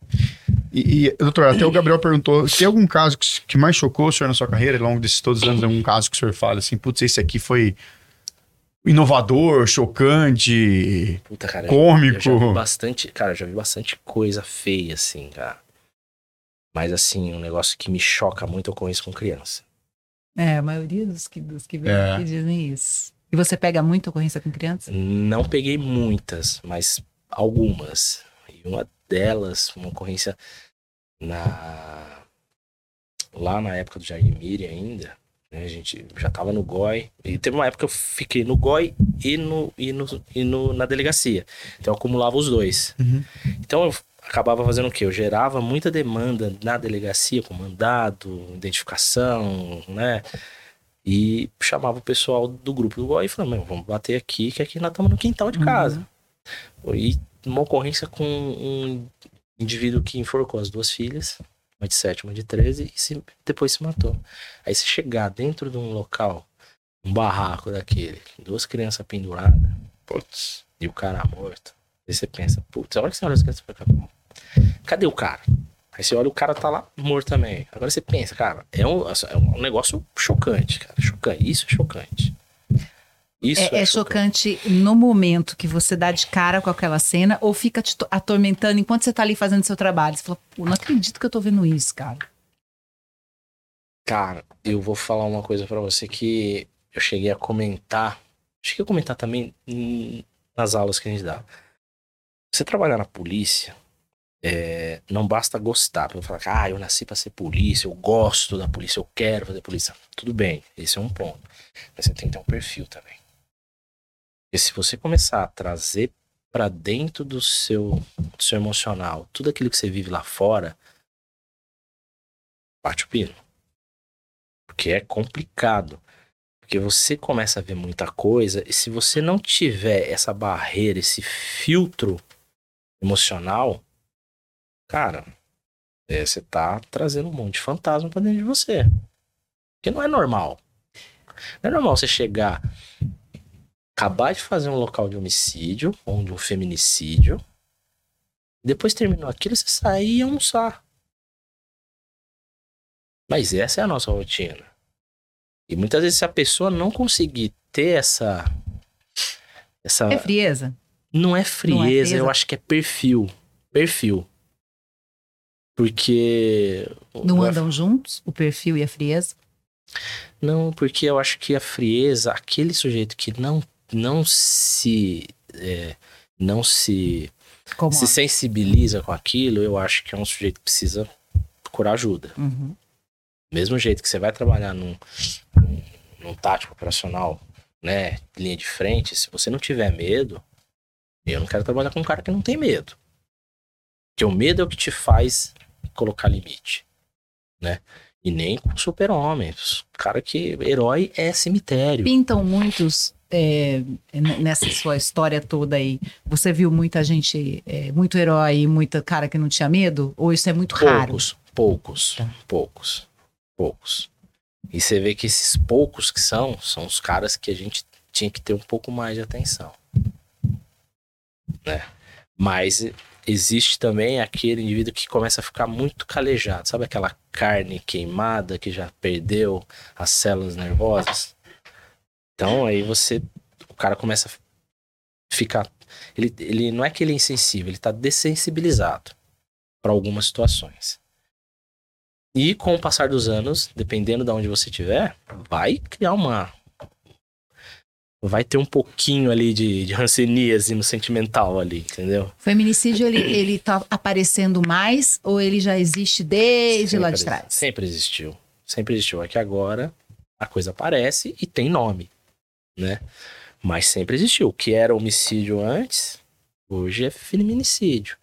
E, e, doutor, até o Gabriel perguntou: tem algum caso que, que mais chocou o senhor na sua carreira, ao longo desses todos os anos, algum caso que o senhor fala assim, putz, esse aqui foi inovador, chocante, Puta, cara, cômico. Eu já, vi bastante, cara, já vi bastante coisa feia, assim, cara. Mas, assim, um negócio que me choca muito com isso com criança. É, a maioria dos que, dos que vêm é. aqui dizem isso. E você pega muita ocorrência com criança? Não peguei muitas, mas algumas. E uma delas, uma ocorrência na... lá na época do Jardim Miriam ainda? A gente já tava no GOI. E teve uma época que eu fiquei no GOI e, no, e, no, e no, na delegacia. Então eu acumulava os dois. Uhum. Então eu acabava fazendo o quê? Eu gerava muita demanda na delegacia, com mandado, identificação, né? E chamava o pessoal do grupo do GOI e falava, meu, vamos bater aqui, que aqui nós estamos no quintal de casa. Uhum. E uma ocorrência com um indivíduo que enforcou as duas filhas uma de 7, uma de 13, e se, depois se matou. Aí você chegar dentro de um local, um barraco daquele, duas crianças penduradas, putz, e o cara morto. Aí você pensa, putz, a hora que você olha as crianças, cadê o cara? Aí você olha, o cara tá lá morto também. Agora você pensa, cara, é um, é um negócio chocante, cara. Chocante. Isso é chocante. Isso é, é, é chocante. chocante no momento que você dá de cara com aquela cena ou fica te atormentando enquanto você tá ali fazendo seu trabalho. Você fala, pô, não acredito que eu tô vendo isso, cara. Cara, eu vou falar uma coisa para você que eu cheguei a comentar. Cheguei a comentar também nas aulas que a gente dá. Você trabalhar na polícia, é, não basta gostar. Pra falar ah, eu nasci para ser polícia, eu gosto da polícia, eu quero fazer polícia. Tudo bem, esse é um ponto. Mas você tem que ter um perfil também. Porque se você começar a trazer para dentro do seu, do seu emocional tudo aquilo que você vive lá fora, bate o pino. Porque é complicado. Porque você começa a ver muita coisa e se você não tiver essa barreira, esse filtro emocional, cara, é, você tá trazendo um monte de fantasma para dentro de você. Porque não é normal. Não é normal você chegar acabar de fazer um local de homicídio ou de um feminicídio, depois terminou aquilo, você sair e almoçar. Mas essa é a nossa rotina. E muitas vezes se a pessoa não conseguir ter essa essa É frieza. Não é frieza, não é frieza. eu acho que é perfil. Perfil. Porque não andam juntos, o perfil e a frieza? Não, porque eu acho que a frieza, aquele sujeito que não não se é, não se Como se sensibiliza com aquilo, eu acho que é um sujeito que precisa procurar ajuda. Uhum. Mesmo jeito que você vai trabalhar num, num, num tático operacional, né, linha de frente, se você não tiver medo, eu não quero trabalhar com um cara que não tem medo. Porque o medo é o que te faz colocar limite, né? E nem com super-homens. Cara que herói é cemitério. Pintam muitos é, nessa sua história toda aí, você viu muita gente, é, muito herói muita cara que não tinha medo? Ou isso é muito poucos, raro? Poucos, poucos, tá. poucos, poucos. E você vê que esses poucos que são, são os caras que a gente tinha que ter um pouco mais de atenção. Né? Mas existe também aquele indivíduo que começa a ficar muito calejado. Sabe aquela carne queimada que já perdeu as células nervosas? Então aí você. O cara começa a ficar. Ele, ele não é que ele é insensível, ele está dessensibilizado para algumas situações. E com o passar dos anos, dependendo de onde você estiver, vai criar uma. Vai ter um pouquinho ali de, de ranceníase no sentimental ali, entendeu? O feminicídio, ele, ele tá aparecendo mais ou ele já existe desde sempre, lá de trás? Sempre existiu. Sempre existiu. É que agora a coisa aparece e tem nome né? Mas sempre existiu. O que era homicídio antes, hoje é feminicídio,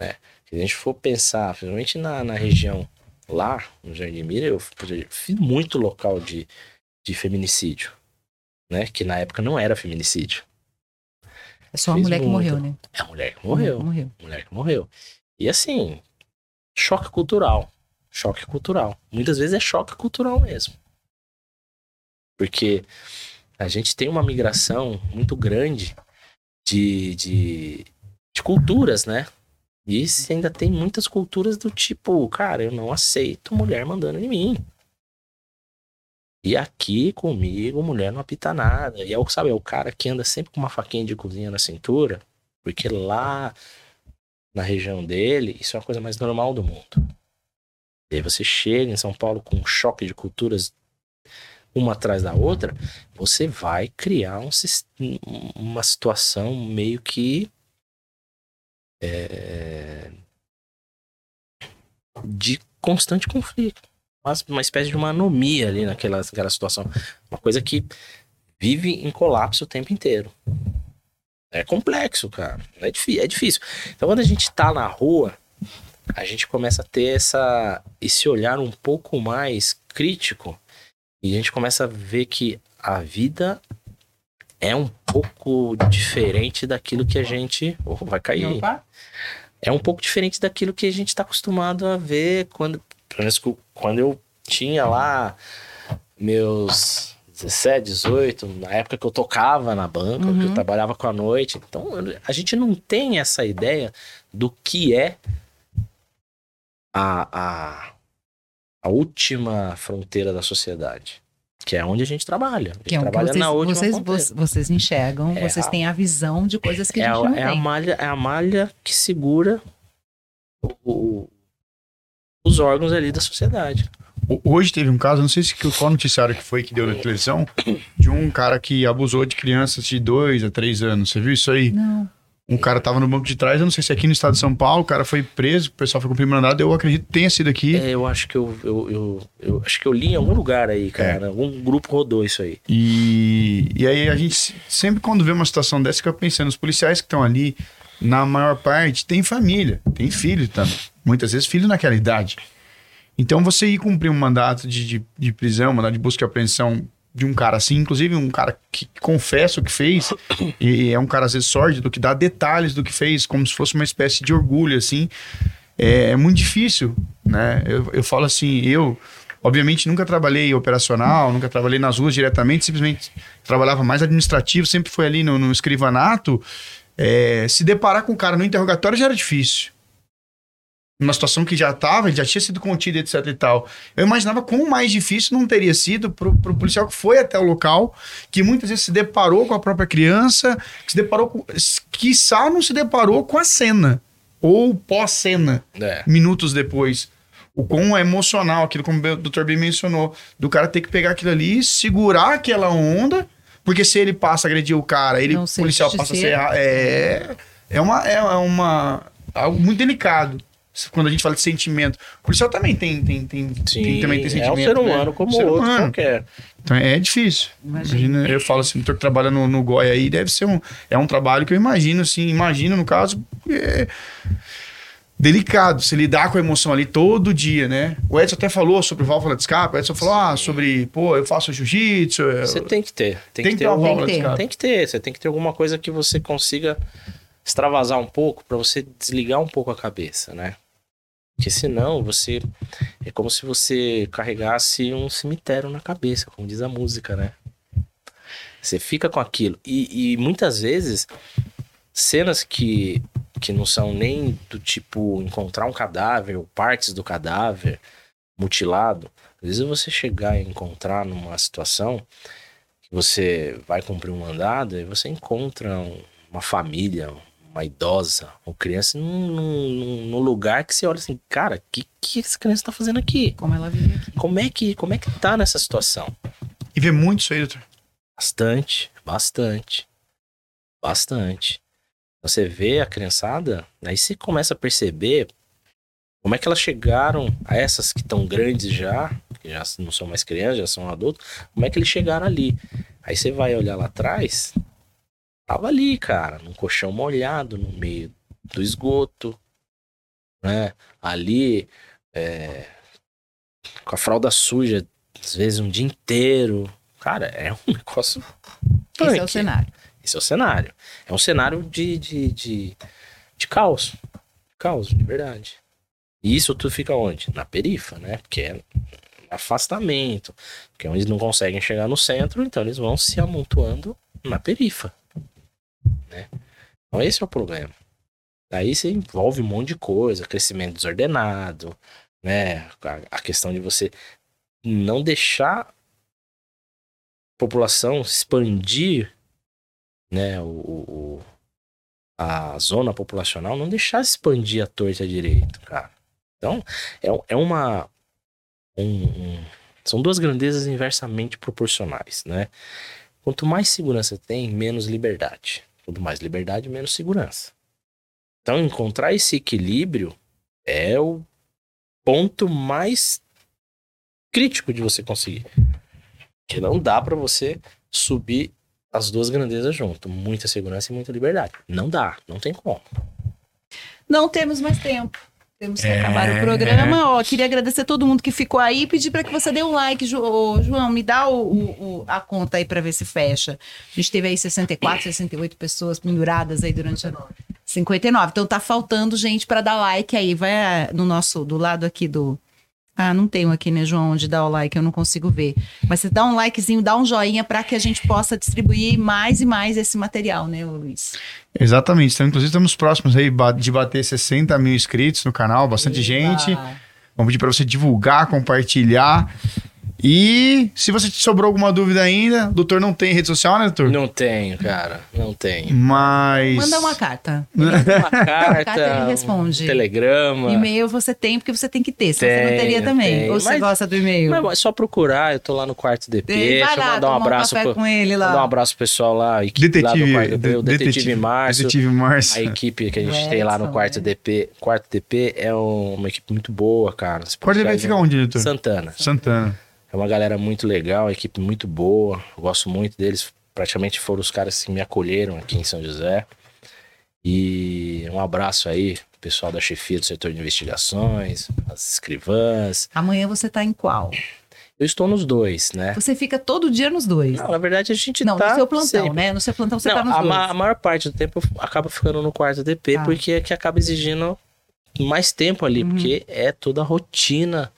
né? Se a gente for pensar, principalmente na, na região lá, no Jardim Mira, eu fiz muito local de, de feminicídio, né? Que na época não era feminicídio. É só a mulher muito. que morreu, né? É a mulher que morreu. morreu. Mulher que morreu. E assim, choque cultural. Choque cultural. Muitas vezes é choque cultural mesmo. Porque a gente tem uma migração muito grande de, de, de culturas, né? E ainda tem muitas culturas do tipo, cara, eu não aceito mulher mandando em mim. E aqui comigo, mulher não apita nada. E é o, sabe, é o cara que anda sempre com uma faquinha de cozinha na cintura, porque lá na região dele, isso é uma coisa mais normal do mundo. E aí você chega em São Paulo com um choque de culturas uma atrás da outra, você vai criar um, uma situação meio que é, de constante conflito. Uma espécie de uma anomia ali naquela, naquela situação. Uma coisa que vive em colapso o tempo inteiro. É complexo, cara. É, é difícil. Então, quando a gente tá na rua, a gente começa a ter essa, esse olhar um pouco mais crítico e a gente começa a ver que a vida é um pouco diferente daquilo que a gente. Oh, vai cair. Opa. É um pouco diferente daquilo que a gente está acostumado a ver quando. Quando eu tinha lá meus 17, 18, na época que eu tocava na banca, uhum. que eu uhum. trabalhava com a noite. Então, a gente não tem essa ideia do que é a, a, a última fronteira da sociedade. Que é onde a gente trabalha. A gente que é trabalha vocês, na última vocês, fronteira. vocês enxergam, é vocês a, têm a visão de coisas que é a gente não é tem. A malha, é a malha que segura o, os órgãos ali da sociedade. Hoje teve um caso, não sei se qual noticiário que foi que deu na televisão, de um cara que abusou de crianças de 2 a 3 anos. Você viu isso aí? Não. Um cara tava no banco de trás, eu não sei se é aqui no estado de São Paulo, o cara foi preso, o pessoal foi cumprir mandado, eu acredito que tenha sido aqui. É, eu acho que eu, eu, eu, eu, acho que eu li em algum lugar aí, cara. É. Algum grupo rodou isso aí. E, e aí a gente sempre quando vê uma situação dessa, fica pensando, os policiais que estão ali, na maior parte, tem família, tem filho também. Muitas vezes filho naquela idade. Então você ir cumprir um mandato de, de, de prisão, mandato de busca e apreensão de um cara assim, inclusive um cara que confessa o que fez, [coughs] e é um cara às vezes sórdido, que dá detalhes do que fez, como se fosse uma espécie de orgulho, assim, é, é muito difícil, né? Eu, eu falo assim, eu, obviamente, nunca trabalhei operacional, nunca trabalhei nas ruas diretamente, simplesmente trabalhava mais administrativo, sempre foi ali no, no escrivanato. É, se deparar com o cara no interrogatório já era difícil numa situação que já estava, já tinha sido contida, etc e tal. Eu imaginava quão mais difícil não teria sido para o policial que foi até o local, que muitas vezes se deparou com a própria criança, que se deparou com. Quiçá não se deparou com a cena, ou pós-cena, é. minutos depois. O quão é emocional, aquilo como o Dr. B mencionou, do cara ter que pegar aquilo ali, segurar aquela onda, porque se ele passa a agredir o cara, ele, o policial passa a ser. É, é uma. É uma algo muito delicado quando a gente fala de sentimento. O policial também tem, tem, tem, Sim, tem também tem sentimento. É um ser humano né? como ser outro humano. qualquer. Então é difícil. Imagina. imagina eu falo assim, o que trabalha no, no GOI aí deve ser um. É um trabalho que eu imagino, assim, imagino no caso. É, delicado se lidar com a emoção ali todo dia, né? O Edson até falou sobre válvula de escape, o Edson falou ah, sobre, pô, eu faço jiu-jitsu. Eu... Você tem que ter. Tem, tem que ter, uma válvula de escape. Tem que ter, você tem que ter alguma coisa que você consiga extravasar um pouco para você desligar um pouco a cabeça, né? Porque senão você. É como se você carregasse um cemitério na cabeça, como diz a música, né? Você fica com aquilo. E, e muitas vezes, cenas que, que não são nem do tipo encontrar um cadáver ou partes do cadáver mutilado. Às vezes você chegar e encontrar numa situação que você vai cumprir um mandado e você encontra uma família, uma idosa ou criança num, num, num, lugar que você olha assim, cara, o que, que essa criança tá fazendo aqui? Como ela vive aqui. Como é que, como é que tá nessa situação? E vê muito isso aí, doutor? Bastante, bastante. Bastante. Você vê a criançada, aí você começa a perceber como é que elas chegaram a essas que estão grandes já, que já não são mais crianças, já são adultos, como é que eles chegaram ali? Aí você vai olhar lá atrás, Tava ali, cara, num colchão molhado no meio do esgoto, né? Ali, é, com a fralda suja, às vezes um dia inteiro. Cara, é um [laughs] negócio. Esse é o cenário. Esse é o cenário. É um cenário de, de, de, de caos. Caos, de verdade. E isso tudo fica onde? Na perifa, né? Porque é afastamento. Porque eles não conseguem chegar no centro, então eles vão se amontoando na perifa né? Então esse é o problema. Daí você envolve um monte de coisa, crescimento desordenado, né? A, a questão de você não deixar a população expandir, né? O, o, a zona populacional, não deixar expandir a torta direito, cara. Então, é, é uma. Um, um, são duas grandezas inversamente proporcionais, né? Quanto mais segurança tem, menos liberdade. Quanto mais liberdade, menos segurança. Então, encontrar esse equilíbrio é o ponto mais crítico de você conseguir. Que não dá para você subir as duas grandezas junto, muita segurança e muita liberdade. Não dá, não tem como. Não temos mais tempo. Temos que é... acabar o programa. Ó, queria agradecer a todo mundo que ficou aí e pedir para que você dê um like. Ô, João, me dá o, o, a conta aí para ver se fecha. A gente teve aí 64, 68 pessoas penduradas aí durante a noite. 59. Então tá faltando gente para dar like aí. Vai é, no nosso, do lado aqui do, ah, não tenho aqui, né, João, onde dá o like, eu não consigo ver. Mas você dá um likezinho, dá um joinha para que a gente possa distribuir mais e mais esse material, né, Luiz? Exatamente. Então, inclusive, estamos próximos aí de bater 60 mil inscritos no canal, bastante gente. Vamos pedir para você divulgar, compartilhar. E se você sobrou alguma dúvida ainda, o doutor não tem rede social, né, doutor? Não tenho, cara. Não tenho. Mas. Manda uma carta. Manda uma [laughs] carta. carta ele responde. Telegrama. E-mail você tem, porque você tem que ter. Senão você não teria também. Tenho. Ou você mas, gosta do e-mail? Mas é só procurar. Eu tô lá no quarto DP. Vai Deixa lá, eu mandar um abraço. Um pro, com ele lá. Mandar um abraço pro pessoal lá. Detetive, lá do quarto DP, o Detetive, Detetive Márcio. Detetive Márcio. A equipe que a gente tem lá no quarto né? DP. Quarto DP é uma equipe muito boa, cara. Quarto DP fica onde, doutor? Santana. Santana. É uma galera muito legal, equipe muito boa. Gosto muito deles. Praticamente foram os caras que me acolheram aqui em São José. E um abraço aí, pessoal da chefia do setor de investigações, as escrivãs. Amanhã você tá em qual? Eu estou nos dois, né? Você fica todo dia nos dois? Não, na verdade a gente Não, tá no seu plantão, sempre. né? No seu plantão você Não, tá nos a dois. Ma a maior parte do tempo eu acabo ficando no quarto DP, ah. porque é que acaba exigindo mais tempo ali, uhum. porque é toda a rotina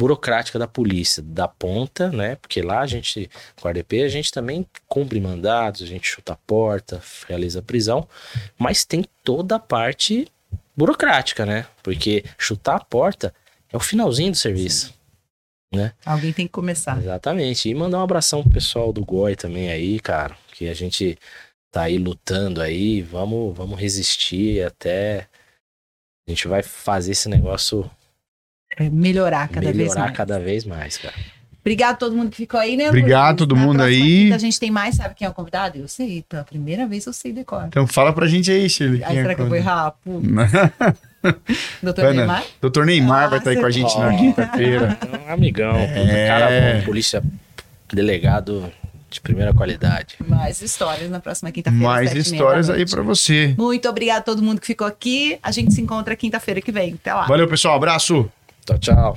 burocrática da polícia, da ponta, né? Porque lá a gente, com a RDP, a gente também cumpre mandados, a gente chuta a porta, realiza a prisão, mas tem toda a parte burocrática, né? Porque chutar a porta é o finalzinho do serviço. Né? Alguém tem que começar. Exatamente. E mandar um abração pro pessoal do GOI também aí, cara. Que a gente tá aí lutando aí. Vamos, vamos resistir até. A gente vai fazer esse negócio melhorar cada melhorar vez mais. Melhorar cada vez mais, cara. Obrigado a todo mundo que ficou aí, né? Obrigado a todo mundo aí. A gente tem mais, sabe quem é o convidado? Eu sei, pela primeira vez eu sei decor. Então fala pra gente aí, Shirley. Aí será é que eu vou errar? [laughs] Doutor Neymar? Doutor Neymar ah, vai estar aí com a gente na quinta-feira. [laughs] Um amigão, é... cara bom, polícia delegado de primeira qualidade. Mais histórias na próxima quinta-feira. Mais histórias aí para você. Muito obrigado a todo mundo que ficou aqui. A gente se encontra quinta-feira que vem. Até lá. Valeu, pessoal. Abraço. ciao.